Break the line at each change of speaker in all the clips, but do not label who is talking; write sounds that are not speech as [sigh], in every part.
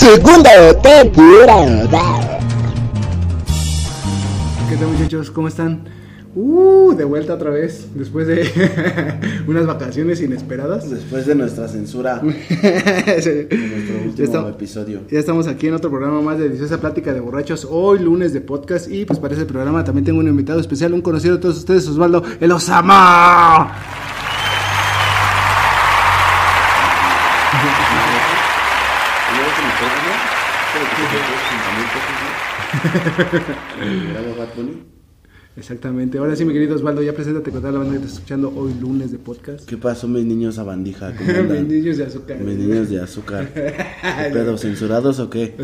Segunda temporada.
¿Qué tal muchachos? ¿Cómo están? Uh, de vuelta otra vez, después de [laughs] unas vacaciones inesperadas.
Después de nuestra censura, [laughs]
Sí.
nuestro
Ya
último
estamos-
episodio.
Ya estamos aquí en otro programa más de Deliciosa Plática de Borrachos, hoy lunes de podcast y pues para ese programa también tengo un invitado especial, un conocido de todos ustedes, Osvaldo El Osama. [laughs] Exactamente, ahora sí mi querido Osvaldo, ya preséntate con toda la banda que está escuchando hoy lunes de podcast.
¿Qué pasó, mis niños a bandija? ¿Cómo [laughs]
Mis niños de azúcar.
Mis niños de azúcar. [laughs] ¿Qué pedo? ¿Censurados o qué?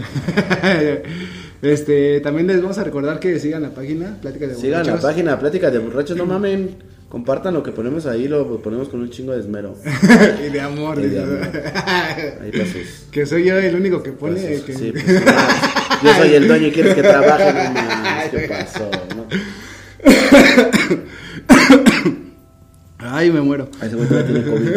este, también les vamos a recordar que sigan la página Plática de
Sigan la
Borrachos.
página Plática de Borrachos, no mamen. Compartan lo que ponemos ahí, lo ponemos con un chingo de esmero.
y de amor.
Y de amor. Ahí para sus.
que soy yo el único que pone.
sus-
que-
sí, pues, yo soy el dueño y quieres que trabaje, no mames, ¿Qué pasó? no?
Ay, me muero.
A ese güey todavía tiene COVID.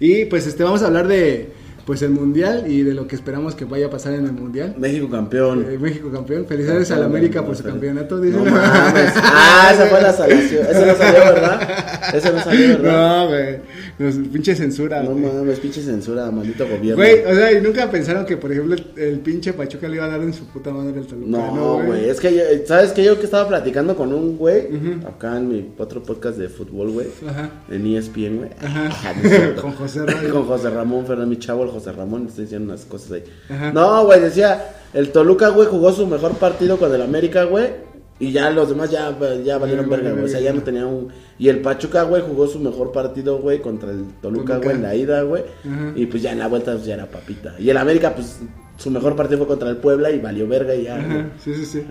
Y pues este vamos a hablar de pues el mundial y de lo que esperamos que vaya a pasar en el mundial.
México campeón.
Eh, México campeón. Felicidades al América por su campeonato. dice.
No mames. [laughs] Ah, esa fue la salación. Ese no salió, ¿verdad? Ese no salió, ¿verdad?
No, güey. Nos pinche censura.
No mames, pinche censura, maldito gobierno.
Güey, o sea, y nunca pensaron que, por ejemplo, el, el pinche Pachuca le iba a dar en su puta madre al Toluca.
No, güey, es que yo, ¿sabes que Yo que estaba platicando con un güey, acá en mi otro podcast de fútbol, güey,
Ajá.
en ESPN, güey.
Ajá.
cierto. [laughs]
Con José Ramón. [laughs]
Con José Ramón Fernández, mi chavo, el José Ramón, estoy diciendo unas cosas ahí.
Ajá.
No, güey, decía, el Toluca, güey, jugó su mejor partido con el América, güey. Y ya los demás ya, ya valieron verga, güey. O sea, ya no tenía un. Y el Pachuca, güey, jugó su mejor partido, güey, contra el Toluca, güey, en la ida, güey. Y pues ya en la vuelta pues, ya era papita. Y el América, pues su mejor partido fue contra el Puebla y valió verga y ya.
Ajá, sí, sí, sí.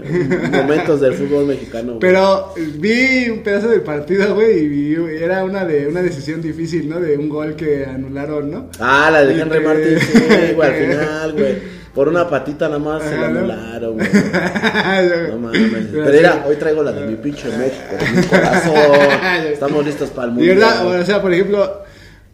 Momentos del fútbol mexicano, güey.
Pero eh, vi un pedazo del partido, güey, y vi- era una de una decisión difícil, ¿no? De un gol que anularon, ¿no?
Ah, la de Henry Martín, sí, [laughs] güey, al final, güey. Por una patita nada más se la anularon, güey. [laughs] No mames. Pero mira, hoy traigo la de mi pinche México, mi corazón. [laughs] Estamos listos para el
Y verdad, o sea, por ejemplo,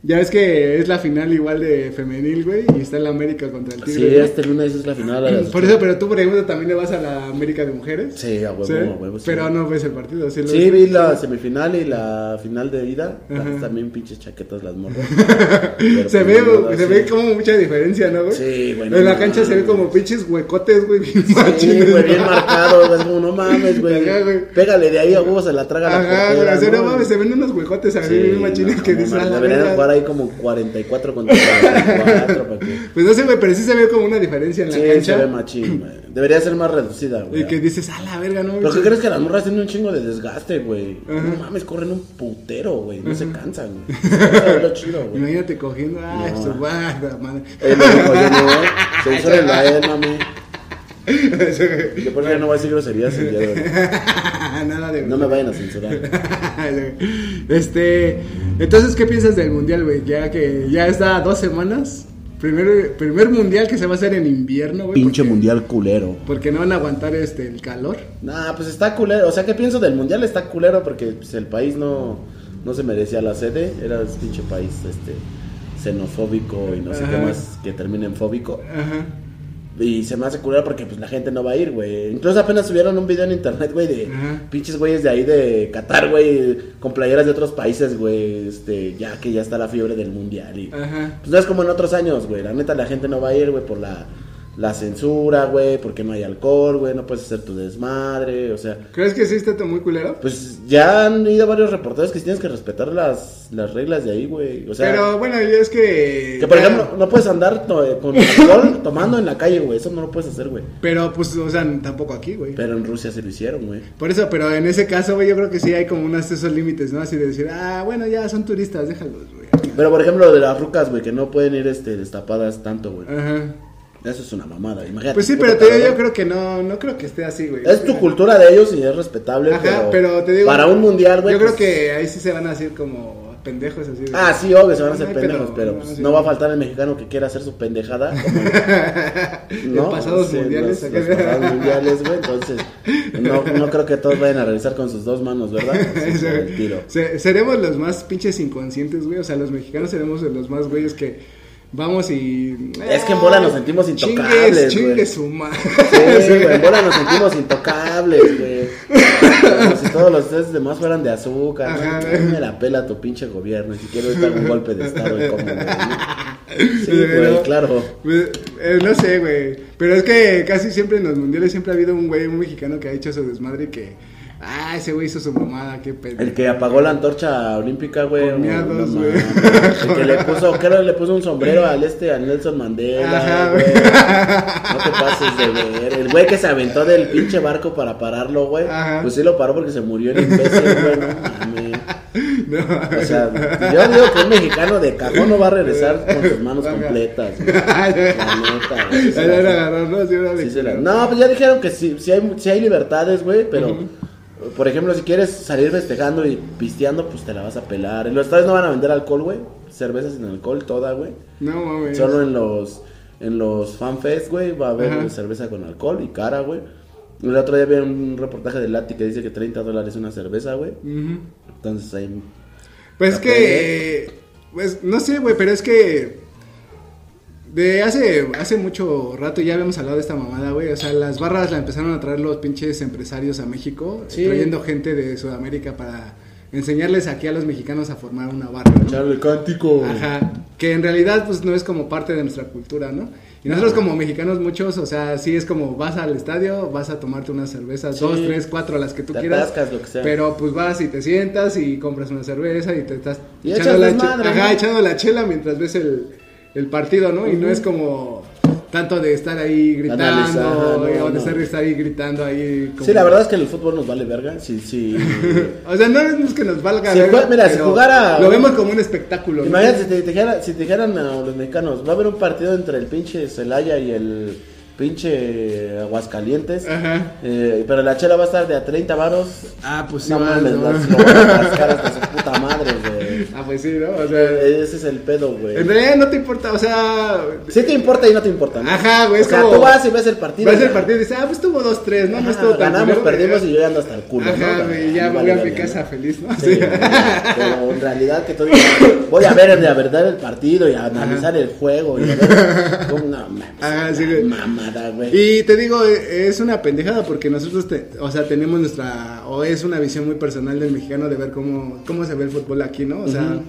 ya ves que es la final igual de femenil, güey, y está la América contra el Tigre.
Sí,
¿no?
este lunes es la final. a las
Por eso, pero tú, por ejemplo, también le vas a la América de mujeres.
Sí, a huevo,
¿Sí?
a huevo. sí.
Pero no ves el partido, ¿sí? lo
Sí,
ves?
vi la semifinal y la final de ida.
Ajá.
También pinches chaquetas las morras. [laughs] Pero,
Se
pues,
ve,
no,
se
sí.
ve como mucha diferencia, ¿no, güey?
Sí, güey, no
En la
mames.
cancha se ve como pinches huecotes, güey, bien
Sí,
machines,
güey, bien marcado, güey. Es como, no mames, güey.
Ajá, güey.
Pégale de ahí a huevo, se la traga la
Ajá, o sea, no
¿no?
mames, se ven unos huecotes ahí
Sí,
bien machines
no,
que
no
la
jugar ahí como 44 contra 44 para que...
Pues no sé, güey, pero sí se ve como una diferencia en la
Sí,
cancha.
se ve machín, güey. Debería ser más reducida, güey.
Y que dices, a la verga, ¿no?
¿Pero qué crees que las morras tienen un chingo de desgaste, güey? No mames, corren un putero, güey. No se cansan, güey. [laughs] Lo chido, güey.
Imagínate cogiendo, ay,
No.
su guarda, madre.
Eh, dijo yo, no, Censúrenlo a él, mami. Yo por eso ya no voy a decir groserías el día de hoy. [laughs]
Nada de
No me vayan a censurar. [laughs]
este, entonces, ¿qué piensas del mundial, güey? Ya que ya está dos semanas. Primer, primer mundial que se va a hacer en invierno, güey.
Pinche
porque-
mundial culero.
Porque no van a aguantar este el calor.
Nah, pues está culero. O sea, ¿qué pienso del mundial? Está culero porque pues, el país no, no se merecía la sede. Era un pinche país este xenofóbico y no sé qué
Ajá.
más que termine en fóbico.
Ajá.
Y se me hace culero porque pues la gente no va a ir, güey. Incluso apenas subieron un video en internet, güey, de pinches güeyes de ahí de Qatar, güey, con playeras de otros países, güey, este, ya que ya está la fiebre del mundial y pues no es como en otros años, güey. La neta la gente no va a ir, güey, por la la censura, güey, porque no hay alcohol, güey, no puedes hacer tu desmadre, o sea,
¿Crees que sí está muy culero?
pues ya han ido varios reporteros que tienes que respetar las, las reglas de ahí, güey. O sea,
Pero bueno, es que.
que por
ya-
ejemplo, no puedes andar to- con [laughs] alcohol tomando en la calle, güey. Eso no lo puedes hacer, güey.
Pero pues, o sea, tampoco aquí, güey.
Pero en Rusia se lo hicieron, güey.
Por eso, pero en ese caso, güey, yo creo que sí hay como unos esos límites, ¿no? Así de decir, ah, bueno, ya son turistas, déjalos, güey.
Pero por ejemplo, lo de las rucas, güey, que no pueden ir este, destapadas tanto, güey.
Ajá.
Eso es una mamada, imagínate.
Pues sí, pero te digo, yo creo que no, no creo que esté así, güey.
Es tu cultura de ellos y es respetable,
Ajá,
pero,
pero te digo.
para un mundial, güey.
Yo creo
pues-
que ahí sí se van a hacer como pendejos así.
Ah, sí, obvio, se van a hacer
Ay,
pendejos, pero,
no,
pues,
sí.
no va a faltar el mexicano que quiera hacer su pendejada. como- [laughs]
En pasados
Sí,
mundiales.
Los, los pasados mundiales, güey, entonces no, no creo que todos vayan a realizar con sus dos manos, ¿verdad? [laughs] Sí,
Eso,
el tiro.
se- seremos los más pinches inconscientes, güey. O sea, los mexicanos seremos los más güeyes que vamos y.
Es que en bola nos sentimos intocables,
Chingues, chingues su madre.
Sí, [laughs] güey, en bola nos sentimos intocables, güey. Como si todos los test demás fueran de azúcar.
Ajá,
¿no? Me la pela tu pinche gobierno. Si quiero dar un golpe de estado y cómo. Sí,
Pero-
güey, claro.
Pues, eh, no sé, güey. Pero es que casi siempre en los mundiales siempre ha habido un güey, un mexicano que ha hecho su desmadre que. Ah, ese güey hizo su mamada, qué pedo.
El que apagó la antorcha olímpica, güey.
Miados, güey.
El que le puso, creo le puso un sombrero al este, a Nelson Mandela,
Ajá,
güey. No te pases de ver. El güey que se aventó del pinche barco para pararlo, güey. Pues sí lo paró porque se murió el imbécil, güey. No [laughs] mames.
No,
O sea, yo digo que un mexicano de cajón no va a regresar con sus manos
Ajá.
completas, güey. [laughs] La neta, güey. Sí se la-
¿no? Sí, órale.
sí se la- No, pues ya dijeron que sí, sí hay, sí hay libertades, güey, pero... Por ejemplo, si quieres salir festejando y pisteando, pues te la vas a pelar. En los estadios no van a vender alcohol, güey. Cerveza sin alcohol, toda, güey.
No mames.
Solo en los en los fanfest, güey, va a haber
Ajá.
cerveza con alcohol y cara, güey. El otro día vi un reportaje de Lati que dice que 30 dólares una cerveza, güey. Entonces ahí...
Pues que. Pues no sé, güey, pero es que. De hace, hace mucho rato ya habíamos hablado de esta mamada, güey. O sea, las barras la empezaron a traer los pinches empresarios a México,
Sí.
trayendo gente de Sudamérica para enseñarles aquí a los mexicanos a formar una barra, ¿no?
Charlie Cántico.
Ajá, que en realidad pues no es como parte de nuestra cultura, ¿no? Y nosotros como mexicanos muchos, o sea, sí es como vas al estadio, vas a tomarte unas cervezas,
Sí.
dos, tres, cuatro, las que tú
Te
quieras.
atascas, lo que sea.
Pero pues vas y te sientas y compras una cerveza y te estás
Y
echando, la, ajá,
¿no?
echando la chela mientras ves el, el partido, ¿no? Y no es como tanto de estar ahí gritando
no,
o de
no.
estar, ahí gritando ahí. como-
Sí, la verdad es que el fútbol nos vale verga. Sí, sí. [laughs]
O sea, no es que nos valga.
Si
verga,
mira, si jugara-
Lo vemos como un espectáculo. ¿no?
Imagínate si te, dijera- si te dijeran a los mexicanos, va a haber un partido entre el pinche Celaya y el pinche Aguascalientes.
Ajá.
eh, pero la chela va a estar de a 30 varos.
Ah, pues sí,
no
va,
mames,
no.
las- van a rascar hasta su puta madre, [laughs] güey.
Ah, pues sí, ¿no? O sea,
Ese es el pedo, güey.
en realidad no te importa, o sea.
Sí te importa y no te importa. ¿no?
Ajá, güey,
O sea,
como-
tú vas y ves el partido.
Ves el partido y dices, ah, pues tuvo 2-3, ¿no? No
Ajá,
estuvo tan
ganamos,
culero,
perdimos y yo ya ando hasta el culo.
Ajá,
¿no?
güey, ya
No
voy a mi casa
¿no?
feliz, ¿no?
Sí,
Sí.
güey, pero [laughs] en realidad que tú digas, voy a ver de verdad el partido y a analizar el juego y a ver [laughs] cómo una
Ajá, sí, güey.
Güey.
Y te digo, eh, es una pendejada porque nosotros, te- o sea, tenemos nuestra, o es una visión muy personal del mexicano de ver cómo, cómo se ve el fútbol aquí, ¿no? O sea,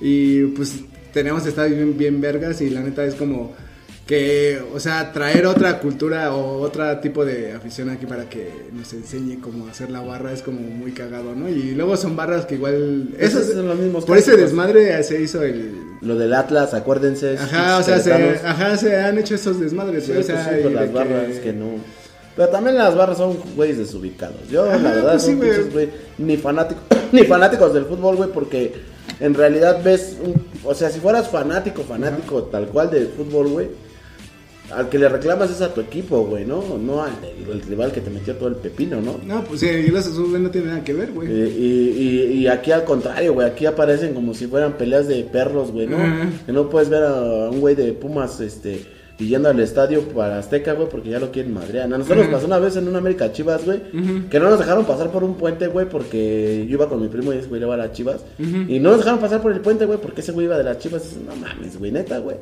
y pues tenemos estadios bien, bien vergas y la neta es como que, o sea, traer otra cultura o otro tipo de afición aquí para que nos enseñe cómo hacer la barra es como muy cagado, ¿no? Y luego son barras que igual...
Esos
esos-
son los mismos
por ese desmadre se hizo el...
Lo del Atlas, acuérdense.
Ajá, o sea, se, ajá, se han hecho esos desmadres,
Sí,
güey,
pues
o sea,
sí, por
y
las barras que... no. Pero también las barras son güeyes desubicados. Yo,
Ajá,
la verdad,
pues sí,
son
güey.
pinches, güey, ni fanáticos, [coughs] ni fanáticos del fútbol, güey, porque en realidad ves, un- o sea, si fueras fanático, fanático tal cual del fútbol, güey, al que le reclamas es a tu equipo, güey, ¿no? No al el rival que te metió todo el pepino, ¿no?
No, pues sí, y los Azul no tiene nada que ver, güey.
Eh, y, y, y aquí al contrario, güey, aquí aparecen como si fueran peleas de perros, güey, ¿no? Que no puedes ver a un güey de Pumas, este, y yendo al estadio para Azteca, güey, porque ya lo quieren madrear. A nosotros nos pasó una vez en una América Chivas, güey, que no nos dejaron pasar por un puente, güey, porque yo iba con mi primo y ese güey le va a las Chivas. Y no nos dejaron pasar por el puente, güey, porque ese güey iba de las Chivas. No mames, güey, neta, güey.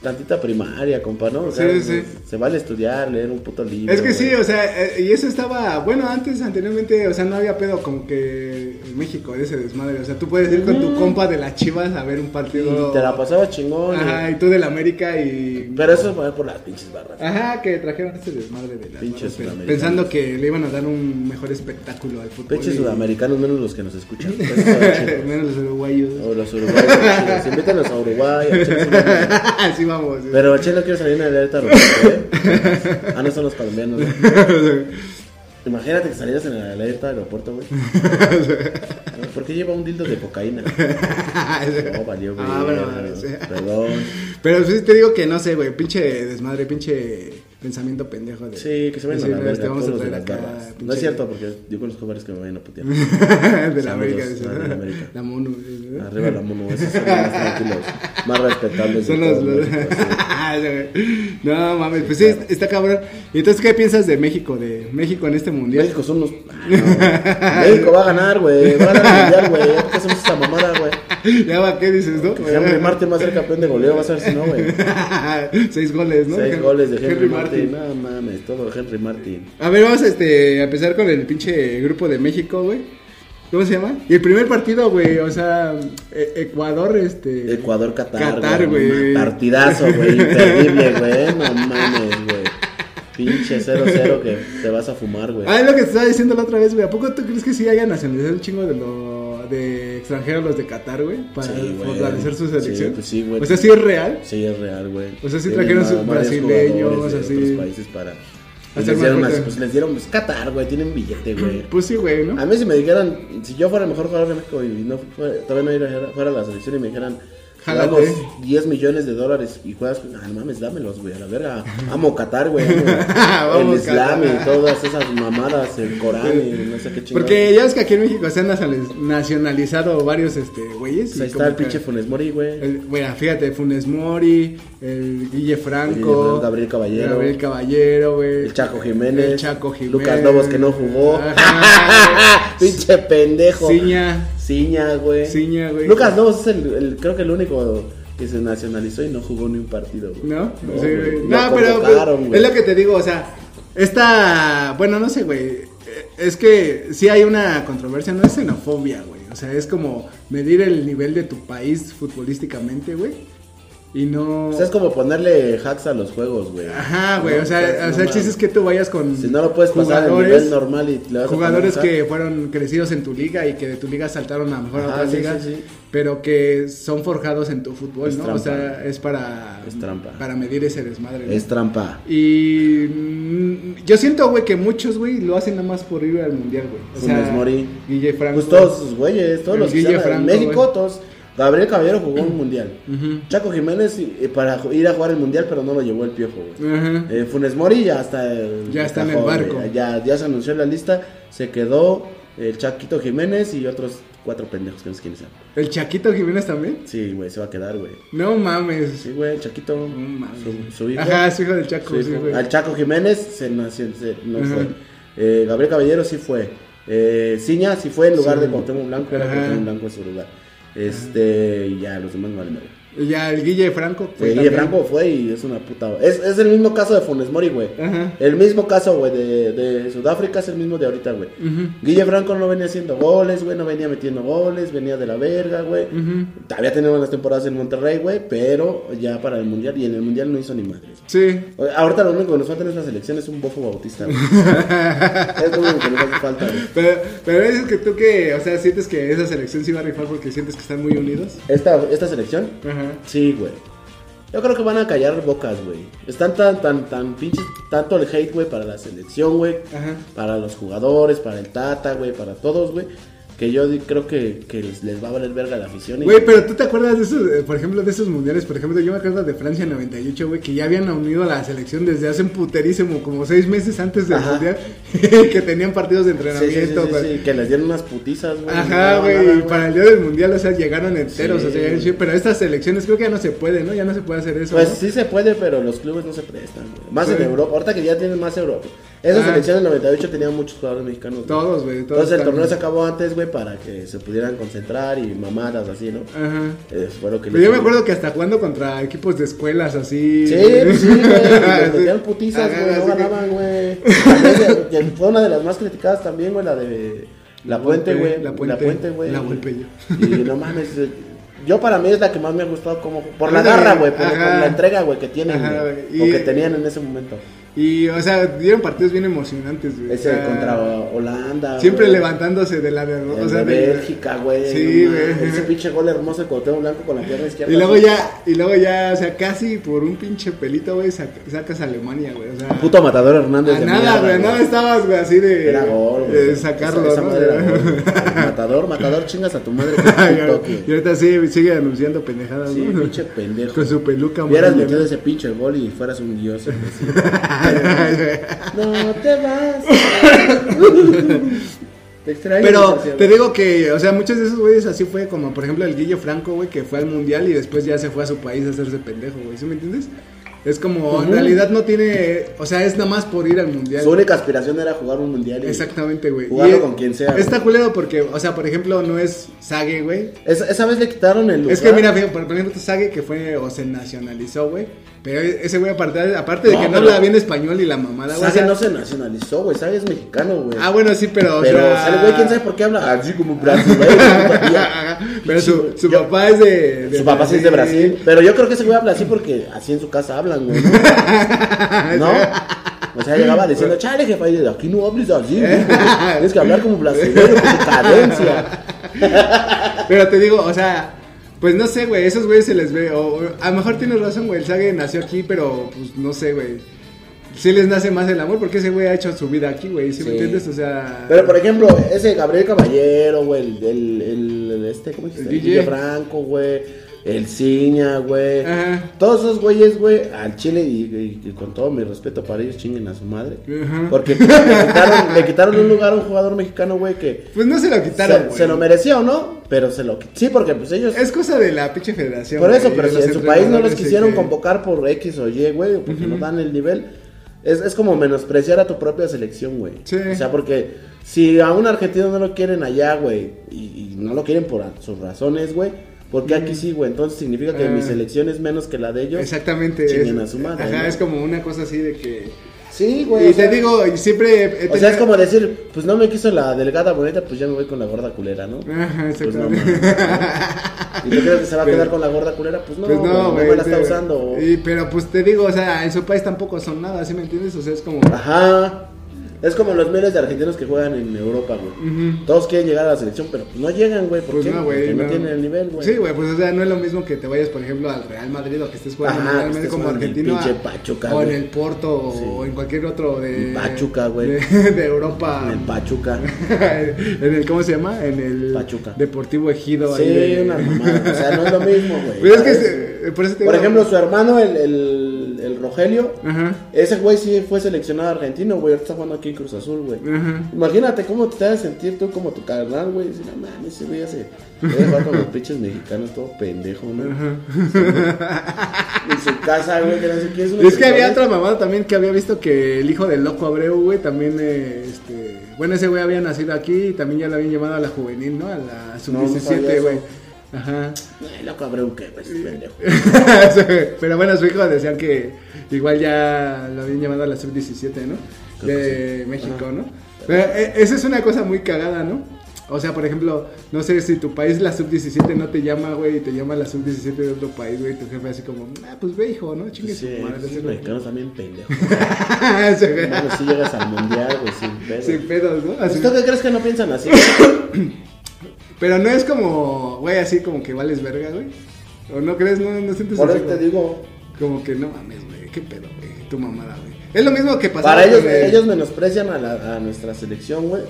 Tantita primaria, compa, ¿no? O
Sí,
sea,
sí.
Se vale estudiar, leer un puto libro.
Es que sí, o sea, eh, y eso estaba, bueno, antes, anteriormente, o sea, no había pedo como que en México ese desmadre, o sea, tú puedes ir con tu compa de las Chivas a ver un partido.
Y te la pasaba chingón.
Ajá, y tú del América y...
Pero eso fue por las pinches barras.
Ajá, que trajeron ese desmadre de las
Pinches
barras, pensando que le iban a dar un mejor espectáculo al fútbol.
Pinches
y-
sudamericanos, menos los que nos escuchan. [laughs] Pues.
Menos los uruguayos.
o los uruguayos. Invítanos a Uruguay. [laughs] sí,
Así vamos.
Pero Che no quiero salir en la alerta roja, ¿eh? [laughs] Ah, no son los colombianos. ¿no? Imagínate que salieras en la alerta del aeropuerto, güey. [laughs] ¿Por qué lleva un dildo de cocaína? [laughs] No, valió, güey.
Ah, bueno.
Perdón.
Pero sí te digo que no sé, güey, pinche desmadre, pinche pensamiento pendejo de...
Sí, que se vayan a la
decir,
verga
este, vamos a traer acá,
barbas. No
pinche-
es cierto, porque yo conozco varios que me vayan a putear. [laughs]
de la América, dice.
la de América.
La mono. ¿no?
Arriba la mono, esos son los más [laughs] tranquilos, más respetables.
Son los... los- [laughs]
sí.
no mames, pues sí, está cabrón. ¿Y entonces qué piensas de México, de México en este mundial?
México son los. Ah, no. México va a ganar, güey. Va a ganar el mundial, güey. ¿Por qué hacemos esa mamada, güey? [laughs]
¿Ya va qué dices, no?
Henry Martin va a ser campeón de goleo, va a ser si no, güey. [laughs]
Seis goles, ¿no?
Seis goles de Henry, Martin. No mames, todo Henry Martin.
A ver, vamos este, a empezar con el pinche grupo de México, güey. ¿Cómo se llama? Y el primer partido, güey, o sea, e- Ecuador, este...
Ecuador-Qatar.
Qatar, güey.
Partidazo, güey. Imperdible, güey. No mames, güey. Pinche 0-0 que te vas a fumar, güey.
Ah, es lo que te estaba diciendo la otra vez, güey. ¿A poco tú crees que sí haya nacionalizado un chingo de lo de extranjeros los de Qatar, güey? Para
Sí, güey.
fortalecer su
Sí,
selección.
pues sí, güey.
O sea, sí es real.
Sí, es real, güey.
O sea, sí trajeron sus brasileños,
de
así.
otros países para. Les, dieron
más
pues les dieron, pues Qatar, güey, tienen billete, [clears throat] güey.
Pues sí, güey, ¿no?
A mí si me dijeran, si yo fuera el mejor jugador de México y no fuera, todavía no iba fuera a la selección y me dijeran,
Jálate.
damos 10 millones de dólares y juegas, ah, no mames, dámelos, güey, a la verga. Amo Qatar, güey, [laughs] el Islam y todas esas mamadas, el Corán y no sé qué chingados.
Porque ya ves que aquí en México se han nacionaliz- nacionalizado varios, este, güeyes.
Pues ahí está el pinche Funes Mori, güey.
Bueno, fíjate, Funes Mori, el Guille Franco,
El Gabriel Caballero.
Gabriel Caballero, güey.
El Chaco Jiménez.
El Chaco Jiménez.
Lucas Lobos que no jugó.
Ajá. [laughs]
pinche pendejo.
Ciña.
Ciña, güey.
Ciña, güey.
Lucas Lobos es el, el- creo que el único que se nacionalizó y no jugó ni un partido, güey.
¿No?
No,
Sí,
güey. Lo
No, pero
güey.
es lo que te digo, o sea, esta, bueno, no sé, güey, eh, es que sí hay una controversia, no es xenofobia, güey, o sea, es como medir el nivel de tu país futbolísticamente, güey, y no...
O sea, es como ponerle hacks a los juegos, güey.
Ajá, güey,
No,
o sea,
no
o sea, el chiste es que tú vayas con
Si no lo puedes pasar a
jugadores,
nivel normal y vas a
jugadores que fueron crecidos en tu liga y que de tu liga saltaron a mejor a otra
sí,
liga,
sí, sí.
pero que son forjados en tu fútbol,
Es
¿no?
trampa.
O sea, es para
Es trampa.
para medir ese desmadre. ¿no?
Es trampa.
Y mm, yo siento, güey, que muchos, güey, lo hacen nada más por ir al mundial, güey. O
Funes
sea,
Mori.
Guille Franco.
Pues todos sus güeyes, todos los que
Guille
en
Franco,
México, todos. Gabriel Caballero jugó un mundial. Chaco Jiménez eh, para ir a jugar el mundial, pero no lo llevó el piojo, güey. Eh, Funes Mori ya está, el-
Ya está en el barco.
güey. Ya, ya se anunció en la lista. Se quedó el Chaquito Jiménez y otros cuatro pendejos que no sé quiénes sean.
¿El Chaquito Jiménez también?
Sí, güey, se va a quedar, güey.
No mames.
Sí, güey, el Chaquito.
No mames.
Su, su hijo.
Ajá, su hijo del Chaco,
su
sí,
hijo.
güey.
Al Chaco Jiménez se, no
Ajá.
fue. Eh, Gabriel Caballero sí fue. Eh, Ciña sí fue en lugar
Sí.
de Cuauhtémoc Blanco. Era. Cuauhtémoc Blanco en su lugar. Este, ya, los demás no valen.
Y ya el Guille Franco.
Fue
fue
Guille
también.
Franco fue y es una puta. Es, es el mismo caso de Funes Mori, güey.
Ajá.
El mismo caso, güey, de, de Sudáfrica es el mismo de ahorita, güey.
Ujú.
Guille Franco no venía haciendo goles, güey, no venía metiendo goles, venía de la verga, güey.
Ujú.
Todavía tenía buenas temporadas en Monterrey, güey, pero ya para el Mundial, y en el Mundial no hizo ni madres.
Sí.
Ahorita lo único que nos falta en esta selección es un bofo bautista, güey. [laughs] es lo único que nos hace falta, güey.
Pero, pero dices que tú que, o sea, sientes que esa selección sí va a rifar porque sientes que están muy unidos.
Esta, esta selección,
Ajá.
Sí, güey. Yo creo que van a callar bocas, güey. Están tan, tan, tan pinches, tanto el hate, güey, para la selección, güey.
Ajá.
Para los jugadores, para el Tata, güey, para todos, güey. Que yo creo que, que les, va a valer verga la afición. y-
Güey, pero tú te acuerdas de esos, eh, por ejemplo, de esos mundiales, por ejemplo, yo me acuerdo de Francia 98, güey, que ya habían unido a la selección desde hace un puterísimo, como seis meses antes del
Ajá.
mundial, [laughs] que tenían partidos de
Sí, sí, sí,
entrenamiento,
sí, que les dieron unas putizas, güey.
Ajá, güey, y para el día del mundial, o sea, llegaron enteros, o sea, pero estas selecciones creo que ya no se puede, ¿no? Ya no se puede hacer eso.
Pues
¿no?
sí se puede, pero los clubes no se prestan, güey. Más en Europa, ahorita que ya tienen más Europa. Esa
Ah.
selección del 98 tenía muchos jugadores mexicanos. güey.
Todos, güey, todos.
Entonces el torneo se acabó antes, güey, para que se pudieran concentrar y mamadas así, ¿no?
Ajá.
Eso fue lo que
Pero yo me acuerdo que hasta jugando contra equipos de escuelas así.
Sí, pues sí, güey.
Sí. [laughs]
metían putizas,
Ajá,
güey. No
que-
ganaban, güey. Que Fue una de las más criticadas también, güey, la de La Puente, güey.
La Puente,
güey.
La Volpe yo.
Y no mames. eh, Yo para mí es la que más me ha gustado como por la garra, güey, por, la entrega, güey, que tienen,
Ajá,
güey,
y-
o que tenían en ese momento.
Y, o sea, dieron partidos bien emocionantes, güey.
Ese
O sea,
contra Holanda.
Siempre
güey.
levantándose de la derrota.
El
O sea,
de
de-
Bélgica, güey.
Sí,
no
güey.
Ese [laughs] pinche gol hermoso de Cuauhtémoc Blanco con la pierna izquierda.
Y luego ya, y luego ya, o sea, casi por un pinche pelito, güey, sac- sacas a Alemania, güey. O sea,
Puto matador Hernández
a
de
nada,
mierda,
güey, nada estabas, güey, así de,
Era gol,
de
güey.
sacarlo,
Esa- esa
¿no?
madre era [laughs] gol. Matador, matador, chingas a tu madre. con [laughs]
y,
güey.
ahorita sí, sigue anunciando pendejadas,
Sí,
¿no?
pinche pendejo.
Con su peluca
Hubieras
amarilla,
metido ese pinche gol y fueras un dios. [laughs] no te vas. [laughs] te extraño.
Pero te digo que, o sea, muchos de esos güeyes así fue como, por ejemplo, el Guillo Franco, güey, que fue al mundial y después ya se fue a su país a hacerse pendejo, güey, ¿sí me entiendes? Es como, en realidad no tiene, o sea, es nada más por ir al mundial.
Su única aspiración era jugar un mundial. y-
Exactamente, güey.
Jugarlo
Y
con quien sea,
Está
güey.
culero porque, o sea, por ejemplo, no es Sage, güey.
Esa, esa vez le quitaron el lugar.
Es que mira, por ejemplo, Sage que fue o se nacionalizó, güey. Pero ese güey, aparte, aparte de
No,
que no
pero-
habla bien español y la mamada, güey. o sea-
no se nacionalizó, güey. Sage es mexicano, güey.
Ah, bueno, sí, pero. o
Pero
sea-
sale, güey, quién sabe por qué habla así como brasileño. [laughs]
pero su, su
Yo-
papá es de. de
Su papá sí es de Brasil. Pero yo creo que ese güey habla así porque así en su casa hablan, güey. ¿No? [laughs] O sea, llegaba diciendo, chale, jefa, y aquí no hables así, güey. [laughs] Tienes que hablar como brasileño, con tu cadencia.
Pero te digo, o sea, pues no sé, güey, esos güeyes se les ve. O, a lo mejor tienes razón, güey. El Sage nació aquí, pero pues no sé, güey. Sí les nace más el amor porque ese güey ha hecho su vida aquí, güey. ¿Sí, me
Sí.
entiendes? O sea.
Pero por ejemplo, ese Gabriel Caballero, güey, el, el, este, ¿cómo dijiste?
El DJ.
DJ Franco, güey. El Ciña, güey.
Ajá.
Todos esos güeyes, güey, al Chile y, y- y con todo mi respeto para ellos, chinguen a su madre.
Ajá.
Porque le quitaron, le quitaron un lugar a un jugador mexicano, güey, que
Pues no se lo quitaron,
se, lo merecía o no, pero se lo Sí, porque pues ellos.
Es cosa de la pinche federación.
por eso,
güey,
pero si en su país no los quisieron
que-
convocar por X o Y, güey, o porque no dan el nivel. Es, es como menospreciar a tu propia selección, güey.
Sí.
O sea, porque si a un argentino no lo quieren allá, güey, y, y no lo quieren por sus razones, güey, porque aquí sí, güey? Entonces significa que
Ah.
mi selección es menos que la de ellos.
Exactamente.
Chinguen a su madre,
Ajá,
¿no?
es como una cosa así de que.
Sí, güey.
y
sea,
te digo, siempre.
O sea, es como decir, pues no me quiso la delgada bonita, pues ya me voy con la gorda culera, ¿no?
Ajá,
Pues no, mames. ¿Y tú crees que se va a quedar con la gorda culera? Pues no,
Pues
güey,
no, güey.
me la está usando.
y- pero pues te digo, o sea, en su país tampoco son nada, ¿sí me entiendes? O sea, es como.
Ajá. Es como los miles de argentinos que juegan en Europa, güey. Todos quieren llegar a la selección, pero pues no llegan, güey. ¿Por
Pues
qué?
no, güey.
Porque no, tienen el nivel, güey.
Sí, güey, pues o sea, no es lo mismo que te vayas, por ejemplo, al Real Madrid o que estés jugando
Ajá,
en el Real
que
Madrid
estés
como
en el
argentino. a-
Pachuca,
o en el Porto
Sí.
o en cualquier otro de.
En Pachuca, güey.
De, [laughs] de Europa.
En el Pachuca. [laughs]
en el, ¿cómo se llama? En el
Pachuca.
Deportivo Ejido. ahí
Sí,
de-
una mamada. O sea, no es lo mismo, [laughs] güey.
Pues es que, por eso te
Por
digo-
ejemplo, su hermano, el, el, el Rogelio,
Ajá.
ese güey sí fue seleccionado argentino, güey. Ahorita está jugando aquí en Cruz Azul, güey. Imagínate cómo te vas a sentir tú como tu carnal, güey. Decir, no mames, ese güey ya se debe jugar con los pinches mexicanos, todo pendejo, ¿no? En su casa, güey, que no sé qué es
Es que había otra mamada también que había visto que el hijo del loco Abreu, güey, también, eh, este, bueno, ese güey había nacido aquí y también ya lo habían llevado a la juvenil, ¿no? A la
No, no
sub-17,
sabía
güey. Ajá.
Ay, loco, Abreu, ¿qué? Pues, pendejo. [laughs]
Pero bueno, su hijo decían que igual ya lo habían llevado a la sub-17, ¿no?
Creo
De
sí.
México,
Ajá.
¿no? Pero eh, esa es una cosa muy cagada, ¿no? O sea, por ejemplo, no sé si tu país la sub-17 no te llama, güey, y te llama la sub-17 de otro país, güey, tu jefe así como, ah, pues ve, hijo, ¿no? Chingue
Sí,
su madre.
mexicanos también pendejos. [laughs]
Güey.
Bueno, si llegas al mundial, güey, sin pedo.
Sin pedos, ¿no? Así-
¿Tú qué crees que no piensan así? [coughs]
Pero no es como, güey, así como que vales verga, güey. ¿O no crees? No, no sientes
Por eso te
como-
digo.
Como que no mames, güey, qué pedo, güey, tu mamada, güey. Es lo mismo que pasaba
Para ellos, ellos menosprecian a, la, a nuestra selección, güey.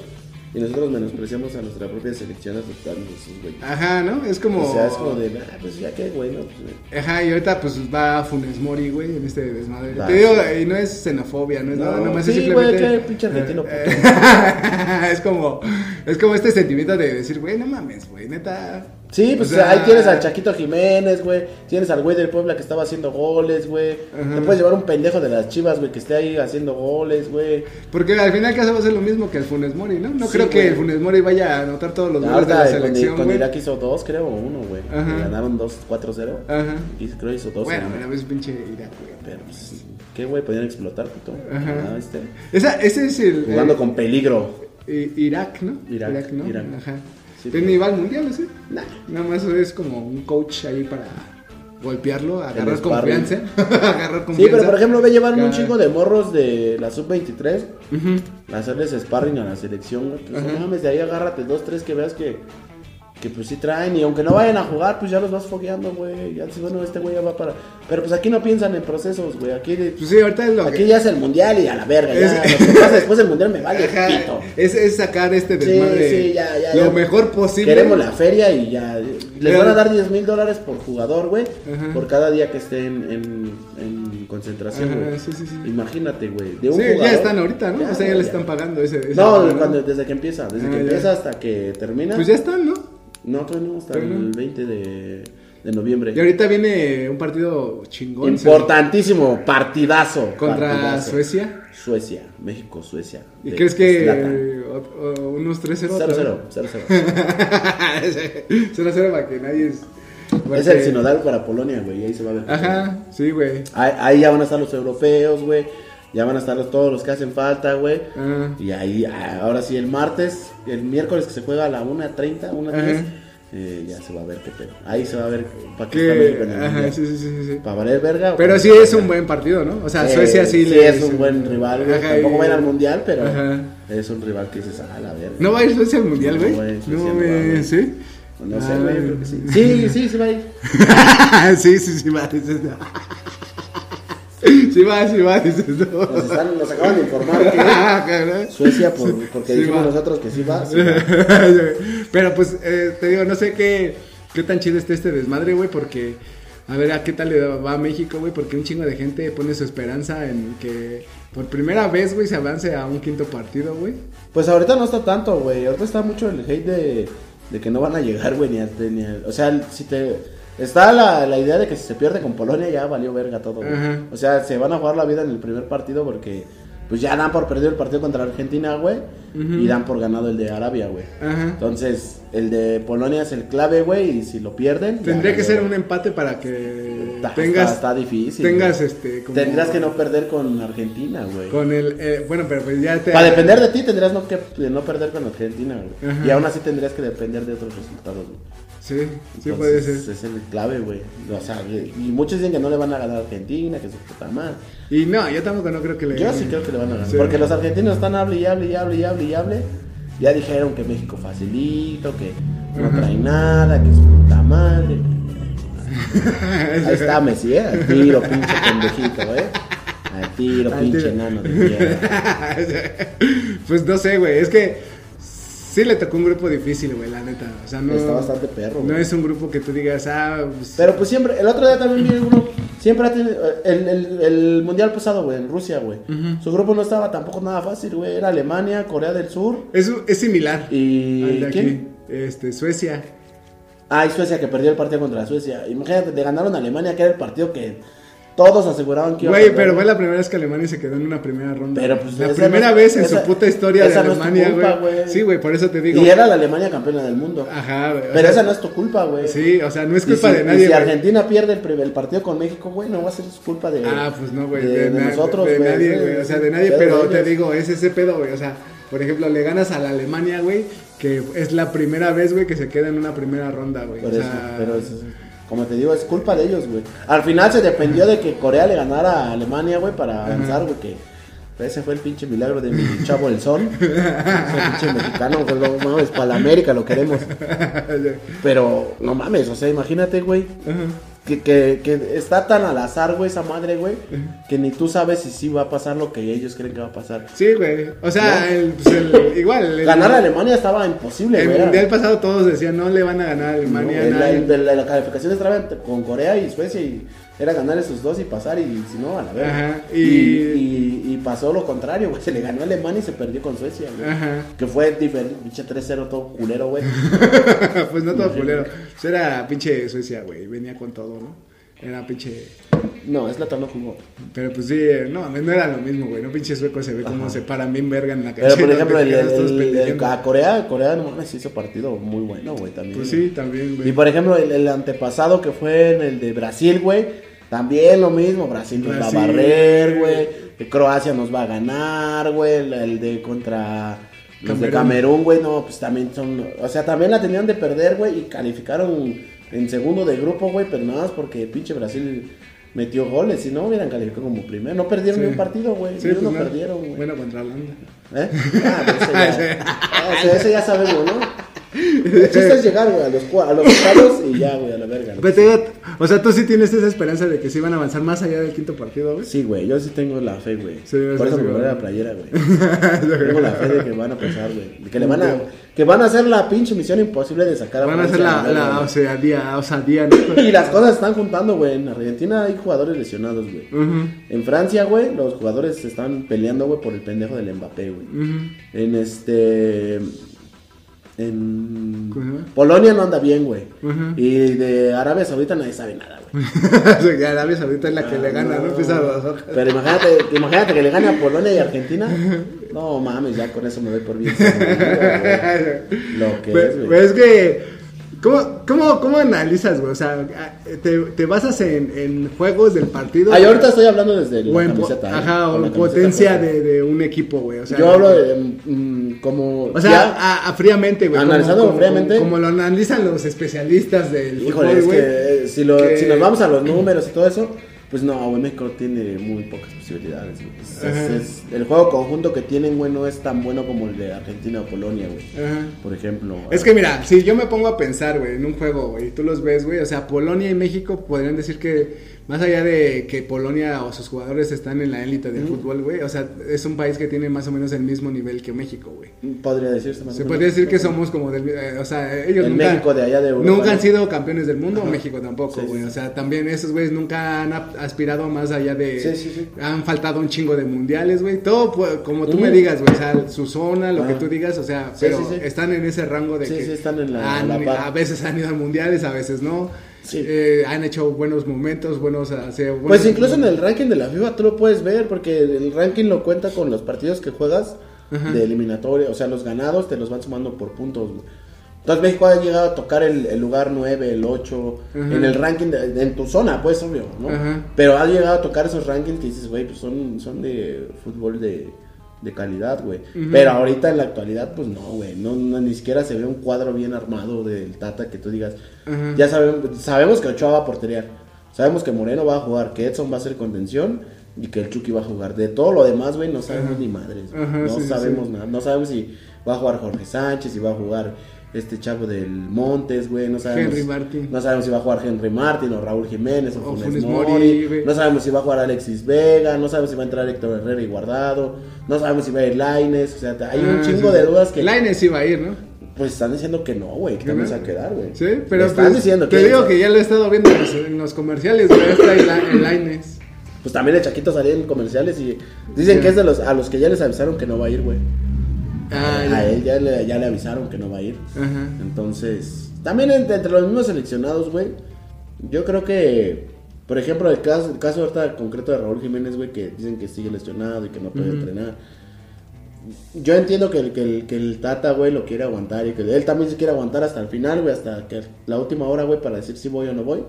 Y nosotros menospreciamos a nuestra propia selección aceptando esos güey.
Ajá, ¿no? Es como...
O sea, es como de, ah, pues ya que, güey, no, pues.
Ajá, y ahorita pues va Funes Mori, güey, en este desmadre.
Va,
Te digo, y no es xenofobia, no es
No,
nada, nomás es
sí,
simplemente...
güey, qué pinche argentino puto. [laughs]
es como, es como este sentimiento de decir, güey, no mames, güey, neta...
Sí, pues
O sea,
ahí tienes al Chaquito Jiménez, güey. Tienes al güey del Puebla que estaba haciendo goles, güey. Te puedes llevar un pendejo de las chivas, güey, que esté ahí haciendo goles, güey.
Porque al final casi va a ser lo mismo que el Funes Mori, ¿no? No
Sí,
creo que el Funes Mori vaya a anotar todos los goles de la
con,
selección,
con
güey.
Irak hizo dos, creo, o uno, güey. Ganaron dos, cuatro, cero.
Ajá.
Y creo que hizo dos.
Bueno,
¿no?
pero ves pinche Irak, güey.
Pero, pues, ¿qué, güey? Podían explotar, puto.
Ajá.
Ah, ¿viste?
Esa, ese es el...
Jugando
eh,
con peligro.
Irak, ¿no?
Irak,
¿no?
Irak.
Ajá.
Sí,
Pero ni va al mundial, ¿sí?
Nah.
Nada más es como un coach ahí para. golpearlo, agarrar confianza. [laughs] agarrar
Sí,
confianza.
pero por ejemplo, ve llevar un chingo de morros de la sub-23
Ujú.
a hacerles sparring a la selección, güey. Pues no mames, de ahí agárrate dos, tres que veas que, que pues sí traen. Y aunque no vayan a jugar, pues ya los vas fogueando, güey. Ya dices, bueno, este güey ya va para. Pero pues aquí no piensan en procesos, güey. Aquí,
Pues sí, ahorita es lo
aquí
que.
ya es el mundial y a la verga. Ya,
Es-
lo que pasa después del mundial me [laughs] vale
Ajá,
pito.
es, es sacar este
Sí,
desmadre
sí, ya, ya,
lo
ya.
mejor posible.
Queremos la feria y ya. Les van a dar 10 mil dólares por jugador, güey. Por cada día que esté en, en, en concentración, güey.
sí, sí, sí.
Imagínate, güey. De un
Sí, ya
jugador-
están ahorita, ¿no? o sea, ya le están pagando ese. ese
No, cuando, desde que empieza. Desde
Ah,
que
ya.
empieza hasta que termina.
Pues ya están, ¿no?
No, todavía no, hasta
no.
el 20 de, de noviembre.
Y ahorita viene un partido chingón.
Importantísimo, partidazo.
Contra
partidazo.
Suecia.
Suecia, México, Suecia.
¿Y
De
crees que eh, o- o unos 3-0? otra
0-0,
vez?
0-0.
0-0 [laughs] para que nadie es.
Es el sinodal para Polonia, güey. Ahí se va a ver.
Ajá, sí, güey.
Ahí, ahí ya van a estar los europeos, güey. Ya van a estar los, todos los que hacen falta, güey.
Ah.
Y ahí, ah, ahora sí, el martes, el miércoles que se juega a la 1.30, 1.10,
Ajá.
eh, ya se va a ver qué pedo. Ahí se va a ver para qué está México en el
sí, sí, sí, sí.
¿Para valer verga?
Pero sí es un buen partido, ¿no? O sea, Suecia sí,
sí
le
es un buen rival, güey.
Ajá,
Tampoco va a ir al mundial, pero
Ajá.
es un rival que dices, ah, la verga.
¿No va a ir Suecia al mundial, güey?
No, güey,
No. ¿sí?
No sé,
Ah.
güey, yo creo que sí. Sí, sí, sí va a ir. [laughs]
sí, sí, sí va, no. Sí va, sí va, dices no.
Nos, están- nos acaban de informar que [laughs]
Ah.
Suecia, por- porque
Sí
dijimos
va.
nosotros que sí va. sí va. [laughs]
Pero pues, eh, te digo, no sé qué, qué tan chido está este desmadre, güey, porque a ver a qué tal le va a México, güey, porque un chingo de gente pone su esperanza en que por primera vez, güey, se avance a un quinto partido, güey.
Pues ahorita no está tanto, güey. Ahorita está mucho el hate de, de que no van a llegar, güey, ni ni al- O sea, si te... Está la, la idea de que si se pierde con Polonia ya valió verga todo, güey. O sea, se van a jugar la vida en el primer partido porque... Pues ya dan por perdido el partido contra Argentina, güey. Y dan por ganado el de Arabia, güey. Entonces, el de Polonia es el clave, güey. Y si lo pierden...
Tendría que ser un empate para que
Está,
tengas
está, está difícil.
tengas
güey.
este como
Tendrás que no perder con Argentina, güey.
con el eh, bueno, pero pues ya te
Para depender de ti tendrías no que no perder con Argentina, güey. Y aún así tendrías que depender de otros resultados, güey.
Sí, sí
Entonces,
puede ser.
Es el clave, güey. O sea, y y muchos dicen que no le van a ganar a Argentina, que su puta madre.
Y no, yo tampoco no creo que le
Yo sí creo que le van a ganar.
Sí.
Porque los argentinos están hable y hable y hable y hable y hable. Ya dijeron que México facilito, que no
Ajá.
trae nada, que es puta madre. [laughs] Ahí está Messi, ¿eh? Al tiro, pinche pendejito, ¿eh? Al tiro,
Al
pinche
tiro.
enano de mierda. [laughs]
pues no sé, güey, es que sí le tocó un grupo difícil, güey, la neta. O sea, no
Está bastante perro,
No
güey.
es un grupo que tú digas, ah, pues,
Pero pues siempre, el otro día también vi uno, siempre ha tenido, el, el, el mundial pasado, güey, en Rusia, güey. Su grupo no estaba tampoco nada fácil, güey. Era Alemania, Corea del Sur
es, es similar
y...
al de aquí.
¿Quién?
Este, Suecia.
Ah, y Suecia que perdió el partido contra Suecia. Imagínate, le ganaron a Alemania, que era el partido que todos aseguraban que iba
Güey, pero fue la primera vez que Alemania se quedó en una primera ronda.
Pero, pues,
la primera
no-
vez en
esa-
su puta historia de
no
Alemania, güey.
güey.
Sí, güey, por eso te digo.
Y era la Alemania campeona del mundo.
Ajá, güey. o
Pero
sea,
esa no es tu culpa, güey.
Sí, o sea, no es culpa
si-
de
y
nadie,
si. Argentina pierde el, primer- el partido con México, güey, no va a ser su culpa de.
Ah, pues no, güey.
De,
De,
de nosotros,
de nadie, güey. O sea, de nadie, pero te digo, es ese pedo, güey. O sea, por ejemplo, le ganas a la Alemania, güey, que es la primera vez, güey, que se queda en una primera ronda, güey. O sea,
pero como te digo, es culpa de ellos, güey. Al final se dependió de que Corea le ganara a Alemania, güey, para avanzar, güey, que ese fue el pinche milagro de mi chavo el sol. Ese pinche mexicano, güey, no mames, para la América lo queremos. [laughs] Pero, no mames, o sea, imagínate, güey, que, que, que está tan al azar, güey, esa madre, güey, que ni tú sabes si sí va a pasar lo que ellos creen que va a pasar.
Sí, güey. O sea,
¿No?
el, pues, el- igual. el-
Ganar a Alemania estaba imposible,
El
güey. era-
mundial pasado todos decían, no le van a ganar a Alemania.
la, de la, la calificación estaba con Corea y Suecia y era ganar esos dos y pasar y si no, a la verga.
Ajá,
y...
y-
pasó lo contrario, güey. [laughs] Se le ganó a Alemania y se perdió con Suecia, güey.
Ajá.
Que fue diferente, pinche 3-0 todo culero, güey. [laughs]
pues no todo culero. Pues era pinche Suecia, güey. Venía con todo, ¿no? Era pinche.
No, es la no jugó.
Pero pues sí, eh, no, no era lo mismo, güey. No pinche sueco se ve como
Ajá.
se paran bien verga en la
Pero
cancha.
por [laughs] ejemplo, el, el- a Corea, Corea no mames hizo partido muy bueno, güey, también.
Pues sí, también, güey.
Y por ejemplo, el, antepasado que fue en el de Brasil, güey. También lo mismo, Brasil nos
Brasil.
va a barrer, güey. Croacia nos va a ganar, güey. El, de contra los de.
Camerún,
güey. No, pues también son. O sea, también la tenían de perder, güey. Y calificaron en segundo de grupo, güey, pero nada más porque pinche Brasil metió goles, si no hubieran calificado como primero. No perdieron
Sí.
ni un partido, güey.
Sí, pues no.
perdieron, güey.
Bueno, contra Holanda.
¿Eh? Ah, pues ese ya, [laughs] ese, ese ya sabemos, ¿no? El chiste es llegar, güey, a los, a los y ya, güey, a la verga.
Pero te digo, o sea, tú sí tienes esa esperanza de que sí van a avanzar más allá del quinto partido, güey.
Sí, güey, yo sí tengo la fe, güey.
Sí,
Por
sí,
eso
sí,
me
güey.
compré la playera, güey. [laughs] tengo la fe de que van a pasar, güey. Que le van a, que van a hacer la pinche misión imposible de sacar a
Van a hacer la, la
güey.
osadía, osadía, ¿no? [laughs]
Y las cosas están juntando, güey. En Argentina hay jugadores lesionados, güey. En Francia, güey, los jugadores se están peleando, güey, por el pendejo del Mbappé, güey. En este. En. Polonia no anda bien, güey. Y de Arabia Saudita nadie sabe nada, güey. [laughs]
Arabia Saudita es la que le gana, ¿no? Hojas.
Pero imagínate, imagínate que le gane a Polonia y Argentina. No mames, ya con eso me doy por bien. [laughs] Lo que
Pues,
es, güey.
pues es que, ¿cómo, cómo, cómo analizas, güey? O sea, te, te basas en, en juegos del partido.
Ay, ahorita estoy hablando desde la
po-
camiseta. ¿eh?
ajá, o
la
potencia de, de un equipo, güey. O sea,
Yo hablo de, mm, como.
O sea,
ya-
a, a fríamente, güey.
Analizando
como,
fríamente.
Como, lo analizan los especialistas del
Híjole,
fútbol,
es
güey.
que eh, si, lo-
que-
si nos vamos a los números y todo eso, pues no, güey, México tiene muy pocas posibilidades. güey. Es- el juego conjunto que tienen, güey, no es tan bueno como el de Argentina o Polonia, güey.
Ajá.
Por ejemplo.
Es que mira, si yo me pongo a pensar, güey, en un juego, güey, y tú los ves, güey, o sea, Polonia y México podrían decir que más allá de que Polonia o sus jugadores están en la élite del fútbol, güey, o sea, es un país que tiene más o menos el mismo nivel que México, güey.
Podría decirse más o
Se podría decir que somos como del, eh, o sea, ellos
El
nunca,
México de allá de Europa,
nunca han sido campeones del mundo,
Ajá.
México tampoco,
sí,
güey,
sí.
o sea, también esos güeyes nunca han aspirado más allá de,
Sí, sí, sí.
han faltado un chingo de mundiales, güey, todo como tú me digas, güey, o sea, su zona, lo que tú digas, o sea, pero están en ese rango de
Sí,
que
sí, están en la-
han-
la par.
a veces han ido a mundiales, a veces no.
Sí.
Eh, han hecho buenos momentos, buenos, o sea, buenos-
Pues incluso en el ranking de la FIFA tú lo puedes ver, porque el ranking lo cuenta con los partidos que juegas
Ajá.
de eliminatoria. O sea, los ganados te los van sumando por puntos, güey. Entonces México ha llegado a tocar el, el lugar 9, el 8,
Ajá.
en el ranking, de- en tu zona, pues obvio, ¿no?
Ajá.
Pero ha llegado a tocar esos rankings que dices, güey, pues son, son de fútbol de, de calidad, güey. Pero ahorita en la actualidad, pues no, güey, no, no, ni siquiera se ve un cuadro bien armado del Tata que tú digas, ya sabemos, sabemos que Ochoa va a porterear, sabemos que Moreno va a jugar, que Edson va a ser contención y que el Chucky va a jugar. De todo lo demás, güey, no sabemos ni madres, no
sí,
sabemos
sí.
nada, no sabemos si va a jugar Jorge Sánchez, si va a jugar este chavo del Montes, güey, no sabemos.
Henry Martin.
No sabemos si va a jugar Henry Martin o Raúl Jiménez o,
O
Funes,
Funes
Mori, no sabemos si va a jugar Alexis Vega, no sabemos si va a entrar Héctor Herrera y Guardado, no sabemos si va a ir Laines, o sea, hay un
Ah,
chingo
sí.
de dudas que
Lainez iba a ir, ¿no?
pues están diciendo que no, güey, que
¿Que
también
no?
se va a quedar, güey.
Sí, pero
están
pues,
diciendo
te
que
digo que ya lo he estado viendo en los, en los comerciales, güey, está el Lainez.
Pues también el Chaquito salía en comerciales y dicen
Sí.
que es de los a los que ya les avisaron que no va a ir, güey.
Ah,
a él ya le, ya le avisaron que no va a ir.
Ajá.
Entonces, también entre, entre los mismos seleccionados, güey, yo creo que, por ejemplo, el caso, el caso ahorita concreto de Raúl Jiménez, güey, que dicen que sigue lesionado y que no puede entrenar. Yo entiendo que el, que, el, que el Tata, güey, lo quiere aguantar y que él también se quiere aguantar hasta el final, güey, hasta que la última hora, güey, para decir si voy o no voy.